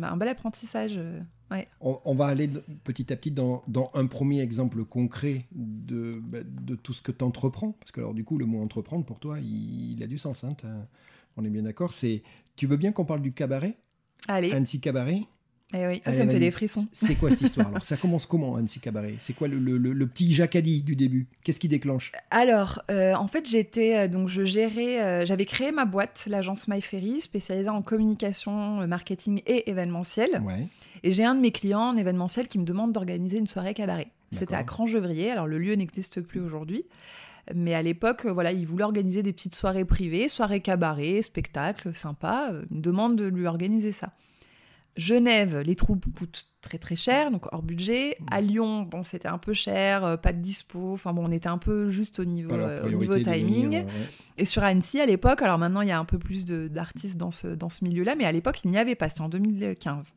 un bel apprentissage euh, ouais On, on va aller petit à petit dans, dans un premier exemple concret de, bah, de tout ce que tu entreprends. Parce que alors du coup, le mot entreprendre, pour toi, il, il a du sens. hein, on est bien d'accord. C'est, tu veux bien qu'on parle du cabaret? Allez Annecy Cabaret? Eh oui, ça me fait des frissons C'est quoi cette histoire Alors, ça commence comment, Annecy Cabaret? C'est quoi le, le- le- le petit jacadi du début? Qu'est-ce qui déclenche? Alors, euh, en fait, j'étais euh, donc je gérais, euh, j'avais créé ma boîte, l'agence MyFerry, spécialisée en communication, marketing et événementiel. Ouais. Et j'ai un de mes clients en événementiel qui me demande d'organiser une soirée cabaret. C'était à D'accord. Cranchevrier. Alors le lieu n'existe plus aujourd'hui, mais à l'époque, voilà, il voulait organiser des petites soirées privées, soirées cabaret, spectacles, sympa. Il me demande de lui organiser ça. Genève, les troupes coûtent très très cher, donc hors budget. Mmh. À Lyon, bon, c'était un peu cher, euh, pas de dispo. Enfin bon, on était un peu juste au niveau, euh, au niveau timing. ouais. Et sur Annecy, à l'époque, alors maintenant il y a un peu plus d'artistes dans ce, dans ce milieu-là, mais à l'époque il n'y avait pas, c'était en 2015.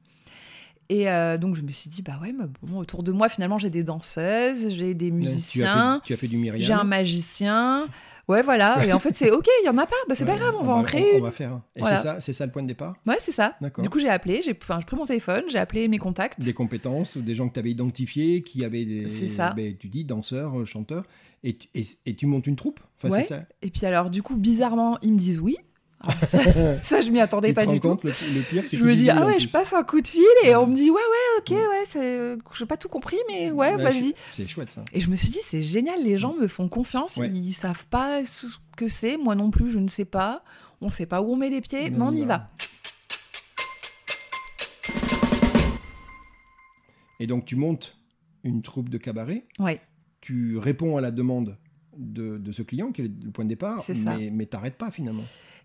Et euh, donc je me suis dit, bah ouais, mais bon, autour de moi finalement j'ai des danseuses, j'ai des Ouais, Tu as, musiciens, fait, tu as fait du Myriam. j'ai un magicien. Ouais, voilà. Et en fait, c'est ok, il y en a pas, bah c'est pas grave, on, va en créer On, une. va faire. un. Et Voilà. c'est ça, c'est ça le point de départ? Ouais, c'est ça. D'accord. Du coup, j'ai appelé, j'ai enfin, pris mon téléphone, j'ai appelé mes contacts. Des compétences, des gens que tu avais identifiés, qui avaient des. C'est ça. ben, tu dis danseurs, euh, chanteurs, et, tu- et, et tu montes une troupe? Enfin, Ouais. c'est ça? Et puis alors, du coup, bizarrement, ils me disent oui. Alors, ça, ça, je m'y attendais Tu pas du tout. compte, le, le pire, c'est Je me dis, ah ouais, je passe un coup de fil et Ouais. on me dit, ouais, ouais, ok, Ouais. ouais, c'est... j'ai pas tout compris, mais ouais, Bah, vas-y. je- C'est chouette ça. Et je me suis dit, c'est génial, les gens me font confiance, Ouais. ils savent pas ce que c'est, moi non plus, je ne sais pas. On sait pas où on met les pieds, mais on y va. Et donc tu montes une troupe de cabaret, Ouais, tu réponds à la demande de, de ce client, qui est le point de départ, mais, mais t'arrêtes pas finalement.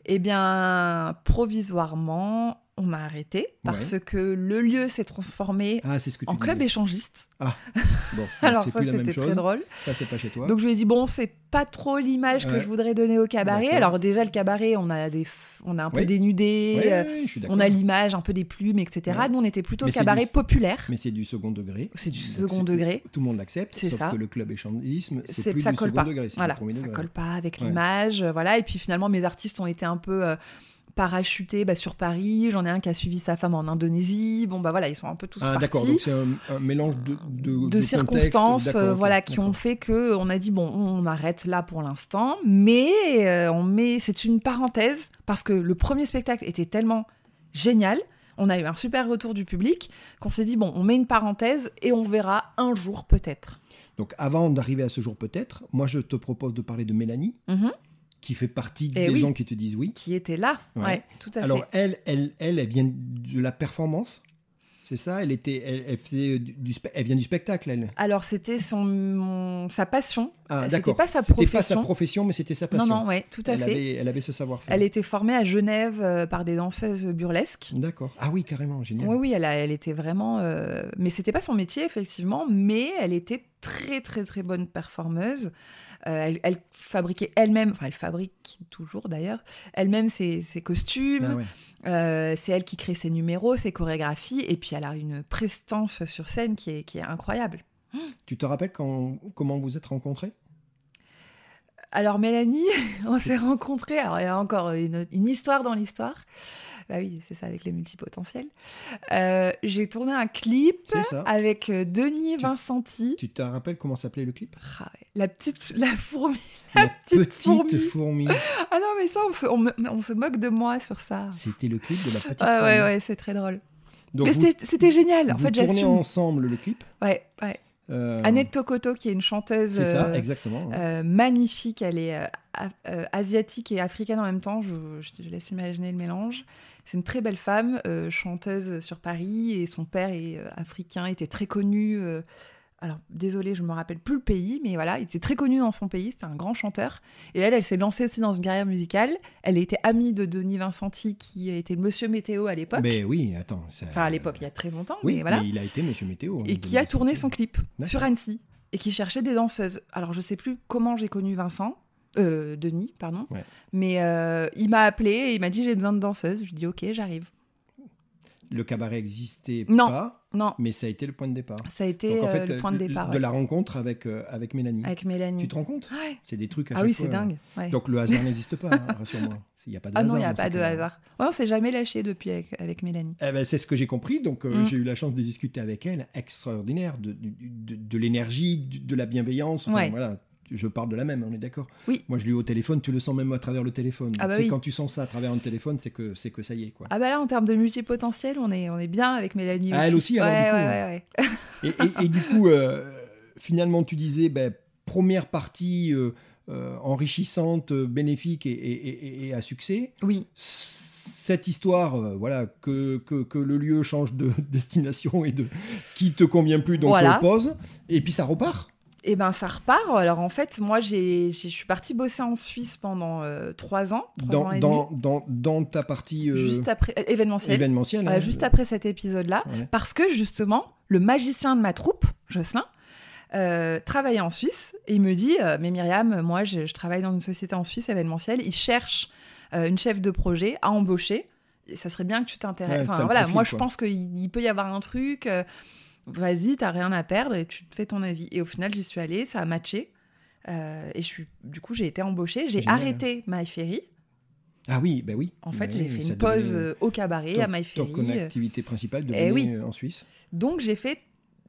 Eh bien, provisoirement, on a arrêté parce que le lieu s'est transformé Ah, ce en club disais. échangiste. Bon, donc Alors ça, c'était très drôle. Ça, c'est pas chez toi. Donc je lui ai dit bon, c'est pas trop l'image que je voudrais donner au cabaret. Alors déjà le cabaret, on a des, on a un peu dénudé, euh, on a l'image, un peu des plumes, etc. Nous on était plutôt Mais cabaret du- populaire. Mais c'est du second degré. C'est du second degré. Tout le monde l'accepte, C'est sauf ça. que le club échangisme, c'est plus ça du colle second pas. degré, Voilà, ça degré. colle pas avec l'image, euh, voilà. Et puis finalement mes artistes ont été un peu parachutés bah, sur Paris. J'en ai un qui a suivi sa femme en Indonésie. Bon bah voilà, ils sont un peu tous Ah, partis. d'accord, donc c'est un, un mélange de, de, circonstances euh, voilà qui ont fait que on a dit bon on arrête là pour l'instant mais euh, on met c'est une parenthèse parce que le premier spectacle était tellement génial on a eu un super retour du public qu'on s'est dit bon on met une parenthèse et on verra un jour peut-être Donc avant d'arriver à ce jour peut-être, moi je te propose de parler de Mélanie, Mhm. Qui fait partie Eh des oui. gens qui te disent oui. qui était là Ouais. ouais, tout à Alors fait elle, elle, elle, elle vient de la performance, c'est ça Elle était, elle, elle faisait du, elle vient du spectacle, elle. alors c'était son sa passion Ah C'était d'accord. pas sa C'était pas sa profession. profession, mais c'était sa non passion. non ouais tout à elle fait avait, elle avait ce savoir-faire. elle était formée à Genève euh, par des danseuses burlesques D'accord. Ah oui, carrément, génial. Oui, oui, elle, a- elle était vraiment. euh, Mais c'était pas son métier, effectivement, mais elle était très, très, très bonne performeuse. Euh, elle, elle fabriquait elle-même, enfin, elle fabrique toujours d'ailleurs, elle-même ses, ses costumes. Ah ouais. Euh, c'est elle qui crée ses numéros, ses chorégraphies, et puis elle a une prestance sur scène qui est, qui est incroyable. Tu te rappelles quand, comment vous êtes rencontrés? Alors, Mélanie, on s'est rencontrés. Alors, il y a encore une, une histoire dans l'histoire. Bah oui, c'est ça avec les multipotentiels. Euh, J'ai tourné un clip avec euh, Denis Tu- Vincenti. Tu te rappelles comment s'appelait le clip? Ah La petite, la fourmi. La petite petite fourmi. fourmi. Ah non, mais ça, on se, on se moque de moi sur ça. C'était le clip de la petite Ah fourmi. ouais, ouais, c'est très drôle. Donc mais vous, c'était- c'était génial. En vous fait, j'assume. ensemble le clip? Ouais, ouais. Euh, Annette Tokoto, qui est une chanteuse ça, euh, exactement. euh, magnifique. Elle est euh, asiatique et africaine en même temps. Je, je laisse imaginer le mélange. C'est une très belle femme, chanteuse sur Paris, et son père est africain, était très connu alors désolé, je me rappelle plus le pays, mais voilà, il était très connu dans son pays, c'était un grand chanteur. Et elle, elle s'est lancée aussi dans une carrière musicale. Elle était amie de Denis Vincenti, qui était Monsieur Météo à l'époque. Mais oui, attends. ça- Enfin, à l'époque, il y a très longtemps, Oui, mais voilà. il a été Monsieur Météo. hein, et qui a tourné son clip sur Annecy et qui cherchait des danseuses. Alors je sais plus comment j'ai connu Vincent, euh, Denis, pardon, Ouais. mais euh, il m'a appelé et il m'a dit j'ai besoin de danseuses. Je lui ai dit ok, j'arrive. Le cabaret existait Non. pas, Non, mais ça a été le point de départ. ça a été Donc en euh, fait, le point de euh, départ de ouais. la rencontre avec, euh, avec Mélanie. avec Mélanie. Tu te rends compte? Ouais. C'est des trucs à Ah chaque oui, c'est euh. dingue. ouais. Donc le hasard n'existe pas, hein, rassure-moi. Il n'y a pas de ah hasard. non, il n'y a pas de hasard. On s'est jamais lâché depuis avec, avec Mélanie. Eh ben, c'est ce que j'ai compris. Donc, euh, Mm. j'ai eu la chance de discuter avec elle. Extraordinaire. De, de, de- de l'énergie, de, de la bienveillance. Enfin, voilà. Je parle de la même, on est d'accord Oui. Moi, je l'ai eu au téléphone. Tu le sens même à travers le téléphone. Ah bah oui. Quand tu sens ça à travers un téléphone, c'est que, c'est que ça y est. Quoi. Ah bah là, en termes de multipotentiel, on est, on est bien avec Mélanie Ah, aussi. elle aussi, alors, ouais, du coup, ouais, ouais, ouais. Et, et- et du coup, euh, finalement, tu disais, ben, première partie euh, euh, enrichissante, bénéfique et, et- à succès. Oui, Cette histoire, voilà, que, que, que le lieu change de destination et de qui te convient plus, donc Voilà. on pose, et puis ça repart. Et ben ça repart. Alors en fait, moi, je suis partie bosser en Suisse pendant euh, trois ans, trois ans Dans, et dans, dans, dans ta partie euh, juste après euh, événementiel, événementielle. Hein. juste après cet épisode-là, Ouais. parce que justement, le magicien de ma troupe, Jocelyn, euh, travaillait en Suisse et il me dit, euh, mais Myriam, moi, je, je travaille dans une société en Suisse événementielle, il cherche euh, une chef de projet à embaucher. Et ça serait bien que tu t'intéresses. Ouais, enfin voilà, profil, moi je pense qu'il il peut y avoir un truc. Euh, Vas-y, t'as rien à perdre et tu te fais ton avis. Et au final, j'y suis allée, ça a matché. Euh, et je suis, du coup, j'ai été embauchée. J'ai arrêté My Ferry. Ah oui, ben oui. En fait, Ben j'ai oui, fait une pause euh, au cabaret ton- à My ton activité principale de Eh oui. en Suisse. Donc j'ai fait,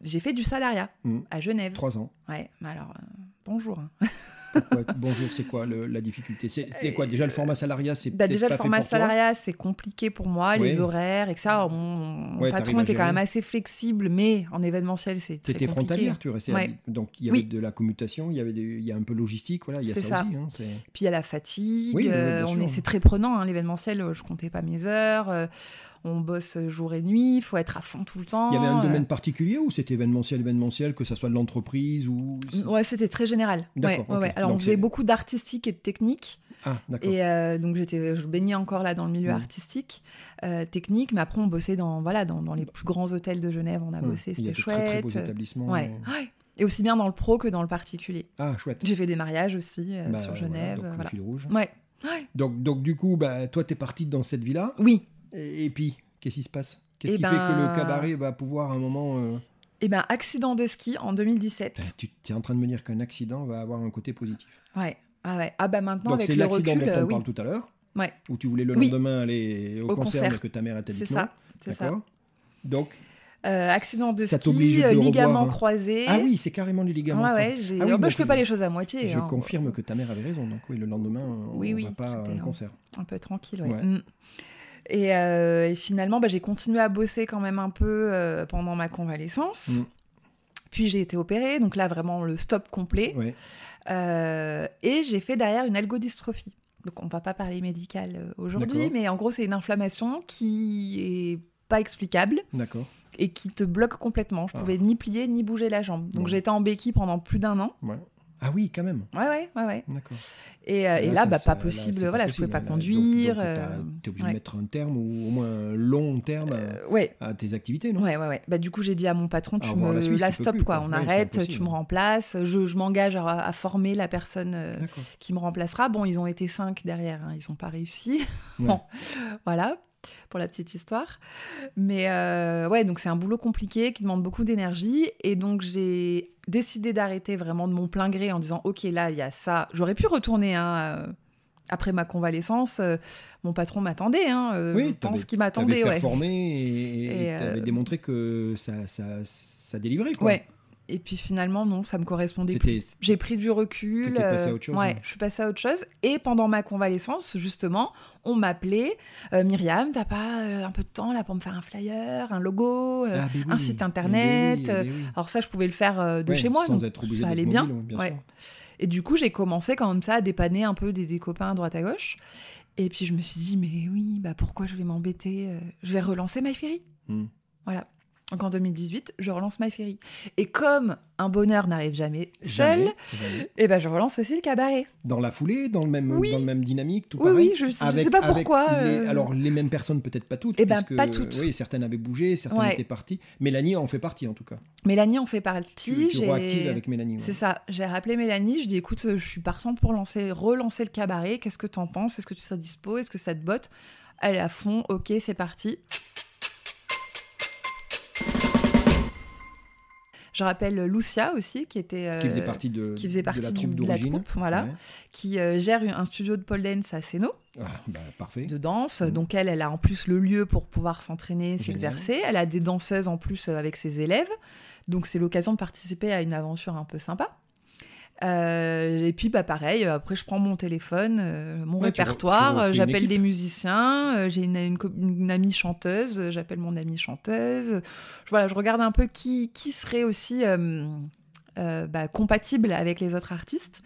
j'ai fait du salariat Mm. à Genève. Trois ans. Ouais, mais alors euh, bonjour. hein. Pourquoi- bonjour, c'est quoi le- la difficulté? C'est quoi? Déjà le format salariat C'est Bah, déjà le format salariat c'est compliqué pour moi, les horaires et que ça. Mon, mon Ouais, patron était quand même assez flexible, mais en événementiel c'est très compliqué. frontalière, tu restais. à- Ouais. Donc il y avait Oui. de la commutation, il y avait des- il y a un peu logistique, voilà, il y a ça, aussi. hein, Puis il y a la fatigue, Oui, euh, on est, c'est très prenant hein, l'événementiel. euh, Je comptais pas mes heures. euh, on bosse jour et nuit, il faut être à fond tout le temps. Il y avait un euh, domaine particulier ou c'était événementiel, événementiel, que ça soit de l'entreprise ou. Ouais, c'était très général. Ouais, D'accord, ouais, ok. ouais. Alors on Donc faisait c'est- beaucoup d'artistique et de technique. Ah, d'accord. Et euh, donc j'étais, je baignais encore là dans le milieu Mm. artistique, euh, technique, mais après on bossait dans voilà dans, dans les plus grands hôtels de Genève, on a Hum, bossé, c'était de très, très beaux chouette. établissements. ouais. ouais. Et aussi bien dans le pro que dans le particulier. Ah, chouette. J'ai fait des mariages aussi euh, Bah, sur voilà, Genève, donc, euh, le voilà. fil rouge. Ouais. Donc, donc, du coup, bah, toi, tu es parti dans cette vie-là? Oui. Et, et puis, qu'est-ce qui se passe? Qu'est-ce Eh qui fait que ben- le cabaret va pouvoir à un moment. euh, Et ben accident de ski en 2017. bah, tu es en train de me dire qu'un accident va avoir un côté positif. Ouais. Ah ouais. Ah bah maintenant Donc, avec c'est l'accident dont euh, on oui. parle tout à l'heure. Ouais. Où tu voulais le Oui. lendemain aller au, Au concert, concert. mais que ta mère a dit C'est ça. C'est ça. D'accord Donc, Euh, accident de Ça ski, de euh, revoir, ligament hein. croisé. ah oui, c'est carrément les ligaments. Ouais, croisés. ouais, j'ai- Ah oui, oh, bah, bah, je fais pas les choses à moitié. Je hein. confirme que ta mère avait raison. Donc, oui, le lendemain, on Oui, va pas à un un- concert. un peu tranquille, ouais. Ouais. Mm. Et, euh, et finalement, bah, j'ai continué à bosser quand même un peu euh, pendant ma convalescence. Mm. Puis j'ai été opérée, donc là vraiment le stop complet. Euh, et j'ai fait derrière une algodystrophie. Donc on va pas parler médical aujourd'hui, mais en gros c'est une inflammation qui est pas explicable D'accord. et qui te bloque complètement. Je Ah. pouvais ni plier ni bouger la jambe. Donc été en béquille pendant plus d'un an. Ouais. Ah oui, quand même. Ouais, ouais, ouais, ouais. D'accord. Et, euh, et là, ça, bah, ça- pas possible. c'est voilà, je pouvais possible. pas Là, donc- conduire. Donc, euh, tu es obligé ouais. de mettre un terme ou au moins un long terme à- euh, ouais, à, tes activités, non? Ouais, ouais, ouais. Bah, du coup, j'ai dit à mon patron, tu revoir me la Suisse, la stop, plus, quoi. On arrête, tu me remplaces. Je, je m'engage à, à former la personne euh, qui me remplacera. Bon, ils ont été cinq derrière, hein, ils n'ont pas réussi. Bon, voilà, pour la petite histoire. Mais euh, ouais, donc c'est un boulot compliqué qui demande beaucoup d'énergie. Et donc, j'ai décidé d'arrêter vraiment de mon plein gré en disant, OK, là, il y a ça. J'aurais pu retourner, hein, euh, après ma convalescence. euh, mon patron m'attendait, hein, euh, je Oui, pense t'avais- qu'il m'attendait, ouais. performé et Et, tu avais démontré que ça, ça, ça délivrait. Quoi. Ouais. Et puis finalement, non, ça me correspondait plus. J'ai pris du recul. Passé à euh, autre chose, Ouais, hein. je suis passée à autre chose. Et pendant ma convalescence, justement, on m'appelait euh, Myriam, t'as pas euh, un peu de temps là pour me faire un flyer, un logo, euh, Ah, ben oui, un site internet. oui, oui. Alors ça, je pouvais le faire euh, de Ouais, chez moi, sans donc être obligé ça allait bien. mobile, bien Ouais. sûr. Et du coup, j'ai commencé comme ça à dépanner un peu des, des copains à droite à gauche. Et puis je me suis dit, mais oui, bah pourquoi je vais m'embêter Je vais relancer My Ferry. Hmm. Voilà. Donc en 2018, je relance My Ferry. Et comme un bonheur n'arrive jamais seul, Jamais, jamais. et ben je relance aussi le cabaret. Dans la foulée, dans le même, Oui. dans le même dynamique, tout Oui, pareil. oui, je, je sais pas pourquoi. les- euh, alors, les mêmes personnes, peut-être pas toutes. Eh ben, puisque, pas toutes. Oui, certaines avaient bougé, certaines Ouais. étaient parties. Mélanie en fait partie, en tout cas. Mélanie en fait partie. Tu, tu proactive avec Mélanie. ouais. C'est ça. J'ai rappelé Mélanie. Je dis écoute, euh, je suis partante pour lancer, relancer le cabaret. Qu'est-ce que t'en penses? Est-ce que tu serais dispo? Est-ce que ça te botte? Elle est à fond. Ok, c'est parti. Je rappelle Lucia aussi, qui était Qui faisait euh, partie de, qui faisait de partie la du- troupe de la d'origine. troupe, voilà. Ouais. qui euh, gère un studio de pole dance à Seno Ah, bah, parfait. de danse. Mhm. Donc elle, elle a en plus le lieu pour pouvoir s'entraîner, s'exercer. Elle a des danseuses en plus euh, avec ses élèves. Donc c'est l'occasion de participer à une aventure un peu sympa. Euh, et puis bah pareil, euh, après je prends mon téléphone, euh, mon Ouais, répertoire, j'appelle des musiciens, euh, j'ai une, une co- une amie chanteuse, j'appelle mon amie chanteuse. Je, voilà, je regarde un peu qui, qui serait aussi bah, compatible avec les autres artistes.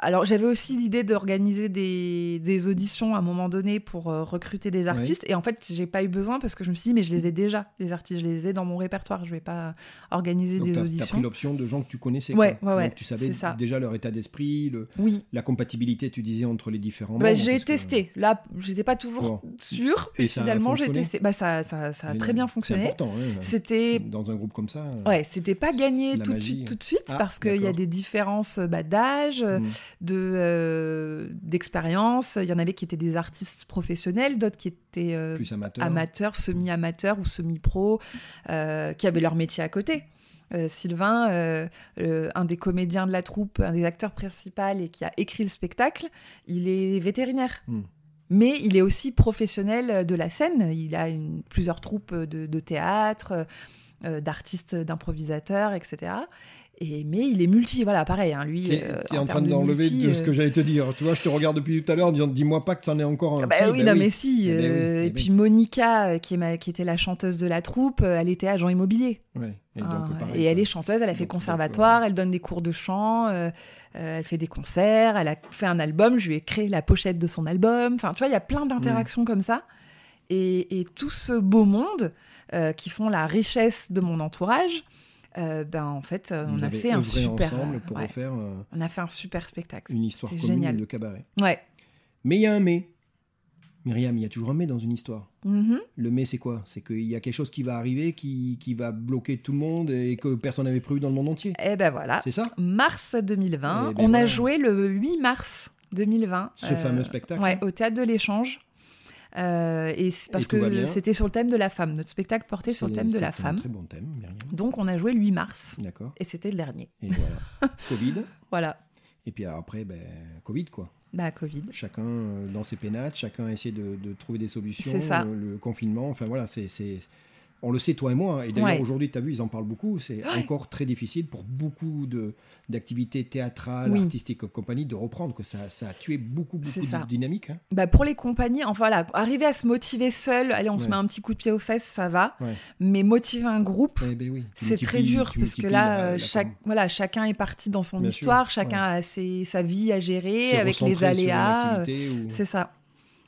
Alors j'avais aussi l'idée d'organiser des, des auditions à un moment donné pour euh, recruter des artistes. Et en fait j'ai pas eu besoin parce que je me suis dit mais je les ai déjà les artistes. Je les ai dans mon répertoire. Je vais pas organiser Donc, des t'as as auditions. pris l'option de gens que tu connaissais. Ouais, quoi. ouais, ouais, Donc, tu savais ça. déjà leur état d'esprit, le- oui. la compatibilité, tu disais, entre les différents Bah, j'ai parce que- testé. Là j'étais pas toujours Bon. sûre Et finalement j'ai testé. Bah ça, ça, ça a très bien fonctionné. Important, hein, c'était dans un groupe comme ça. euh, Ouais, c'était pas gagné tout de suite, tout de suite, Ah, parce qu'il y a des différences bah, d'âge, mm. De euh, d'expérience. Il y en avait qui étaient des artistes professionnels, d'autres qui étaient euh, plus amateur. amateurs, semi-amateurs ou semi-pro, euh, qui avaient leur métier à côté. Sylvain, un des comédiens de la troupe, un des acteurs principaux et qui a écrit le spectacle, il est vétérinaire. Hmm. Mais il est aussi professionnel de la scène. Il a une- plusieurs troupes de, de théâtre, d'artistes, d'improvisateurs, etc. Et, mais il est multi, voilà, pareil. hein, lui, Qui est, euh, qui est en, train de d'enlever multi, de ce euh, que j'allais te dire. Tu vois, je te regarde depuis tout à l'heure en disant dis-moi pas que t'en es encore un. ah bah Si, oui, bah non mais si. Eh ben oui, euh, eh et ben puis Monica, euh, qui, est ma- qui était la chanteuse de la troupe, euh, elle était agent immobilier. Ouais, Et, donc, Ah, pareil, et elle est chanteuse, elle a fait conservatoire, elle donne des cours de chant, euh, euh, elle fait des concerts, elle a fait un album, je lui ai créé la pochette de son album. Enfin, tu vois, il y a plein d'interactions comme ça. Et, et tout ce beau monde euh, qui font la richesse de mon entourage, euh, ben en fait, euh, Vous on a fait un super, pour ouais, refaire euh, on a fait un super spectacle. une histoire commune génial. de cabaret. Ouais. Mais il y a un mais. Myriam, il y a toujours un mais dans une histoire. Mhm. Le mais, c'est quoi? C'est qu'il y a quelque chose qui va arriver, qui, qui va bloquer tout le monde et que personne n'avait prévu dans le monde entier. Et ben voilà. C'est ça? Mars 2020, Eh ben on voilà. a joué le 8 mars 2020. Ce fameux spectacle. Ouais, au théâtre de l'échange. Euh, et parce Et que c'était sur le thème de la femme. Notre spectacle portait sur le thème de c'est la un femme. très bon thème, Myriam. Donc on a joué le 8 mars. D'accord. Et c'était le dernier. Et voilà. Covid. Voilà. Et puis après, ben, Covid, quoi. Bah, Covid. Chacun euh, dans ses pénates, chacun a essayé de, de trouver des solutions. C'est ça. euh, Le, confinement, enfin voilà, c'est. On le sait, toi et moi. Et d'ailleurs, Ouais. aujourd'hui, tu as vu, ils en parlent beaucoup. C'est Ouais. encore très difficile pour beaucoup de, d'activités théâtrales, Oui. artistiques et compagnie de reprendre. Que ça, ça a tué beaucoup, beaucoup de dynamique. hein. Bah, pour les compagnies, enfin voilà, arriver à se motiver seul, allez, on se met un petit coup de pied aux fesses, ça va. Mais motiver un groupe, Eh ben oui, c'est très dur parce que là, la- la chaque, voilà, chacun est parti dans son Bien sûr, histoire, chacun a ses- sa vie à gérer avec les aléas. euh, ou- C'est ça.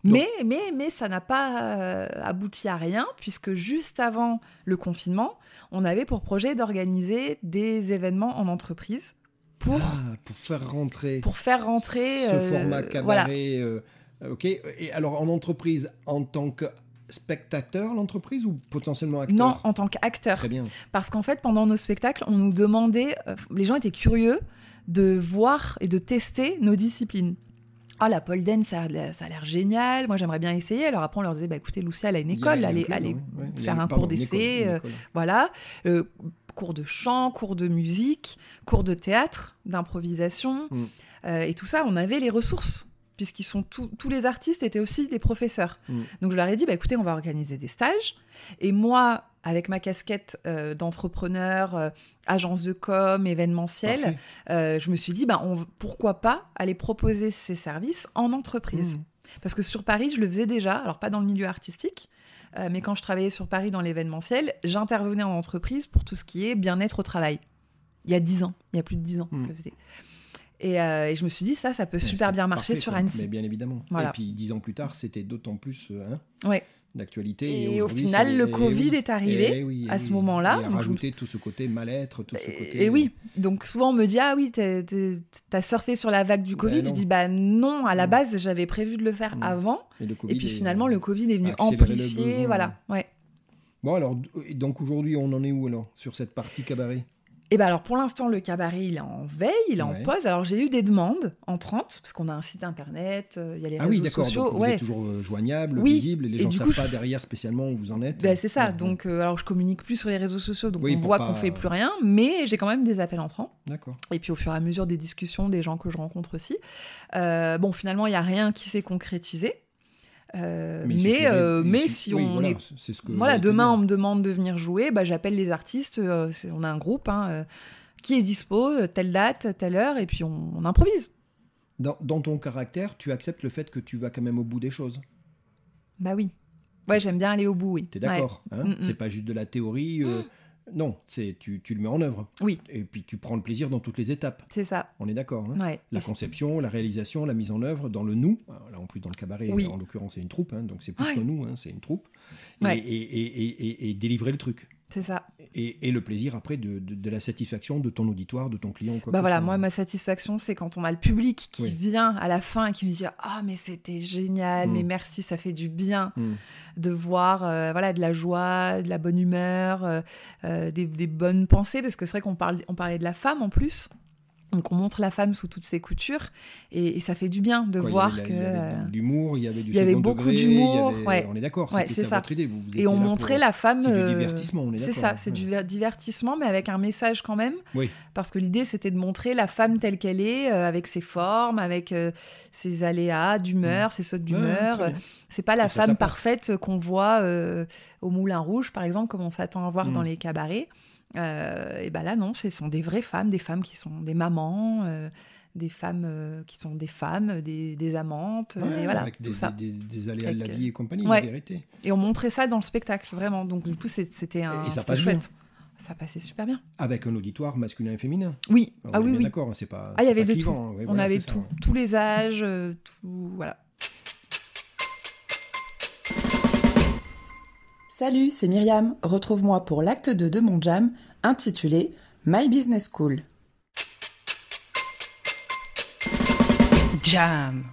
Mais, mais, mais ça n'a pas euh, abouti à rien, puisque juste avant le confinement, on avait pour projet d'organiser des événements en entreprise pour, Ah, pour faire rentrer pour faire rentrer. ce euh, format voilà. cabaret. euh, ok. Et alors en entreprise, en tant que spectateur, l'entreprise ou potentiellement acteur? Non, en tant qu'acteur. Très bien. Parce qu'en fait, pendant nos spectacles, on nous demandait, euh, les gens étaient curieux de voir et de tester nos disciplines. Ah, la pole dance, ça a l'air ça a l'air génial. Moi, j'aimerais bien essayer. Alors après, on leur disait, bah, écoutez, Lucia, elle a une école, allez, allez ouais, faire un pardon, cours d'essai. euh. Voilà, euh, cours de chant, cours de musique, cours de théâtre, d'improvisation, Mm. euh, et tout ça, on avait les ressources, puisqu'ils sont tous tous les artistes étaient aussi des professeurs. Mm. Donc je leur ai dit, bah, écoutez, on va organiser des stages, et moi, avec ma casquette euh, d'entrepreneur, euh, agence de com, événementiel, euh, je me suis dit, bah, on, pourquoi pas aller proposer ces services en entreprise Mm. parce que sur Paris, je le faisais déjà, alors pas dans le milieu artistique, mais quand je travaillais sur Paris dans l'événementiel, j'intervenais en entreprise pour tout ce qui est bien-être au travail. Il y a dix ans, il y a plus de dix ans, Mm. je le faisais. Et, euh, et je me suis dit, ça, ça peut super bien marcher parfait, sur. Annecy. Mais bien évidemment. Voilà. Et puis dix ans plus tard, c'était d'autant plus. hein, Ouais. D'actualité. Et, au final, le Covid est arrivé à ce moment-là. Et a rajouté tout ce côté mal-être, tout ce côté. Et oui, donc souvent on me dit ah oui, t'as surfé sur la vague du ben Covid. je dis bah non, à la base j'avais prévu de le faire avant. Et, puis finalement le Covid est venu amplifier, voilà. Ouais. Bon alors, donc aujourd'hui on en est où alors sur cette partie cabaret? Et bien alors pour l'instant le cabaret il est en veille, il est en pause. Alors j'ai eu des demandes entrantes parce qu'on a un site internet, euh, il y a les ah réseaux oui, sociaux. vous êtes toujours euh, joignable, visible et les gens ne savent pas derrière spécialement où vous en êtes. Ben, c'est ça. Donc euh, alors je communique plus sur les réseaux sociaux, donc on voit qu'on fait plus rien, mais j'ai quand même des appels entrants. D'accord. Et puis au fur et à mesure des discussions, des gens que je rencontre aussi. bon finalement il n'y a rien qui s'est concrétisé. Euh, mais euh, mais, si on est, voilà, demain on me demande de venir jouer, bah, j'appelle les artistes. Euh, on a un groupe hein, qui est dispo, telle date, telle heure, et puis on, improvise. Dans, dans, ton caractère, tu acceptes le fait que tu vas quand même au bout des choses. Bah oui. Ouais, j'aime bien aller au bout, oui. T'es d'accord hein? Mm, mm. C'est pas juste de la théorie. Mm. Non, c'est tu, tu, le mets en œuvre. Oui. Et puis tu prends le plaisir dans toutes les étapes. C'est ça. On est d'accord. Hein la conception, la réalisation, la mise en œuvre, dans le nous. Là, en plus, dans le cabaret, en l'occurrence, c'est une troupe. Hein, donc c'est plus que nous, hein, c'est une troupe. Et, et, et, et, délivrer le truc. C'est ça. Et, le plaisir après de, la satisfaction de ton auditoire, de ton client. Quoi bah voilà, moi ma satisfaction c'est quand on a le public qui vient à la fin et qui me dit ah mais c'était génial, mais mm. merci, ça fait du bien mm. de voir euh, voilà de la joie, de la bonne humeur, euh, euh, des, des, bonnes pensées parce que c'est vrai qu'on parle, on parlait de la femme en plus. Donc on montre la femme sous toutes ses coutures et, ça fait du bien de voir que. Il y avait de l'humour, il y avait du Il y avait beaucoup d'humour. Ouais. On est d'accord. c'est ça. et on montrait la femme. C'est du euh, divertissement. on est C'est ça, c'est du divertissement, mais avec un message quand même. Oui. Parce que l'idée c'était de montrer la femme telle qu'elle est, euh, avec ses formes, avec euh, ses aléas d'humeur, mmh. ses sautes d'humeur. c'est pas la femme parfaite qu'on voit au Moulin Rouge, par exemple, comme on s'attend à voir mmh. dans les cabarets. Euh, et ben là, non, ce sont des vraies femmes, des femmes qui sont des mamans, euh, des femmes euh, qui sont des femmes, des, des amantes, et voilà, avec tout des, ça. Des, aléas de la vie et compagnie, la vérité. Et on montrait ça dans le spectacle, vraiment. Donc, du coup, c'était un. Et ça passe chouette. Bien. Ça passait super bien. Avec un auditoire masculin et féminin. Oui, ah oui, oui. D'accord, hein, c'est pas. Ah, il y avait de tout. on avait tout, tous les âges, tout, voilà. Salut, c'est Myriam. Retrouve-moi pour l'acte 2 de mon jam intitulé My Business School. Jam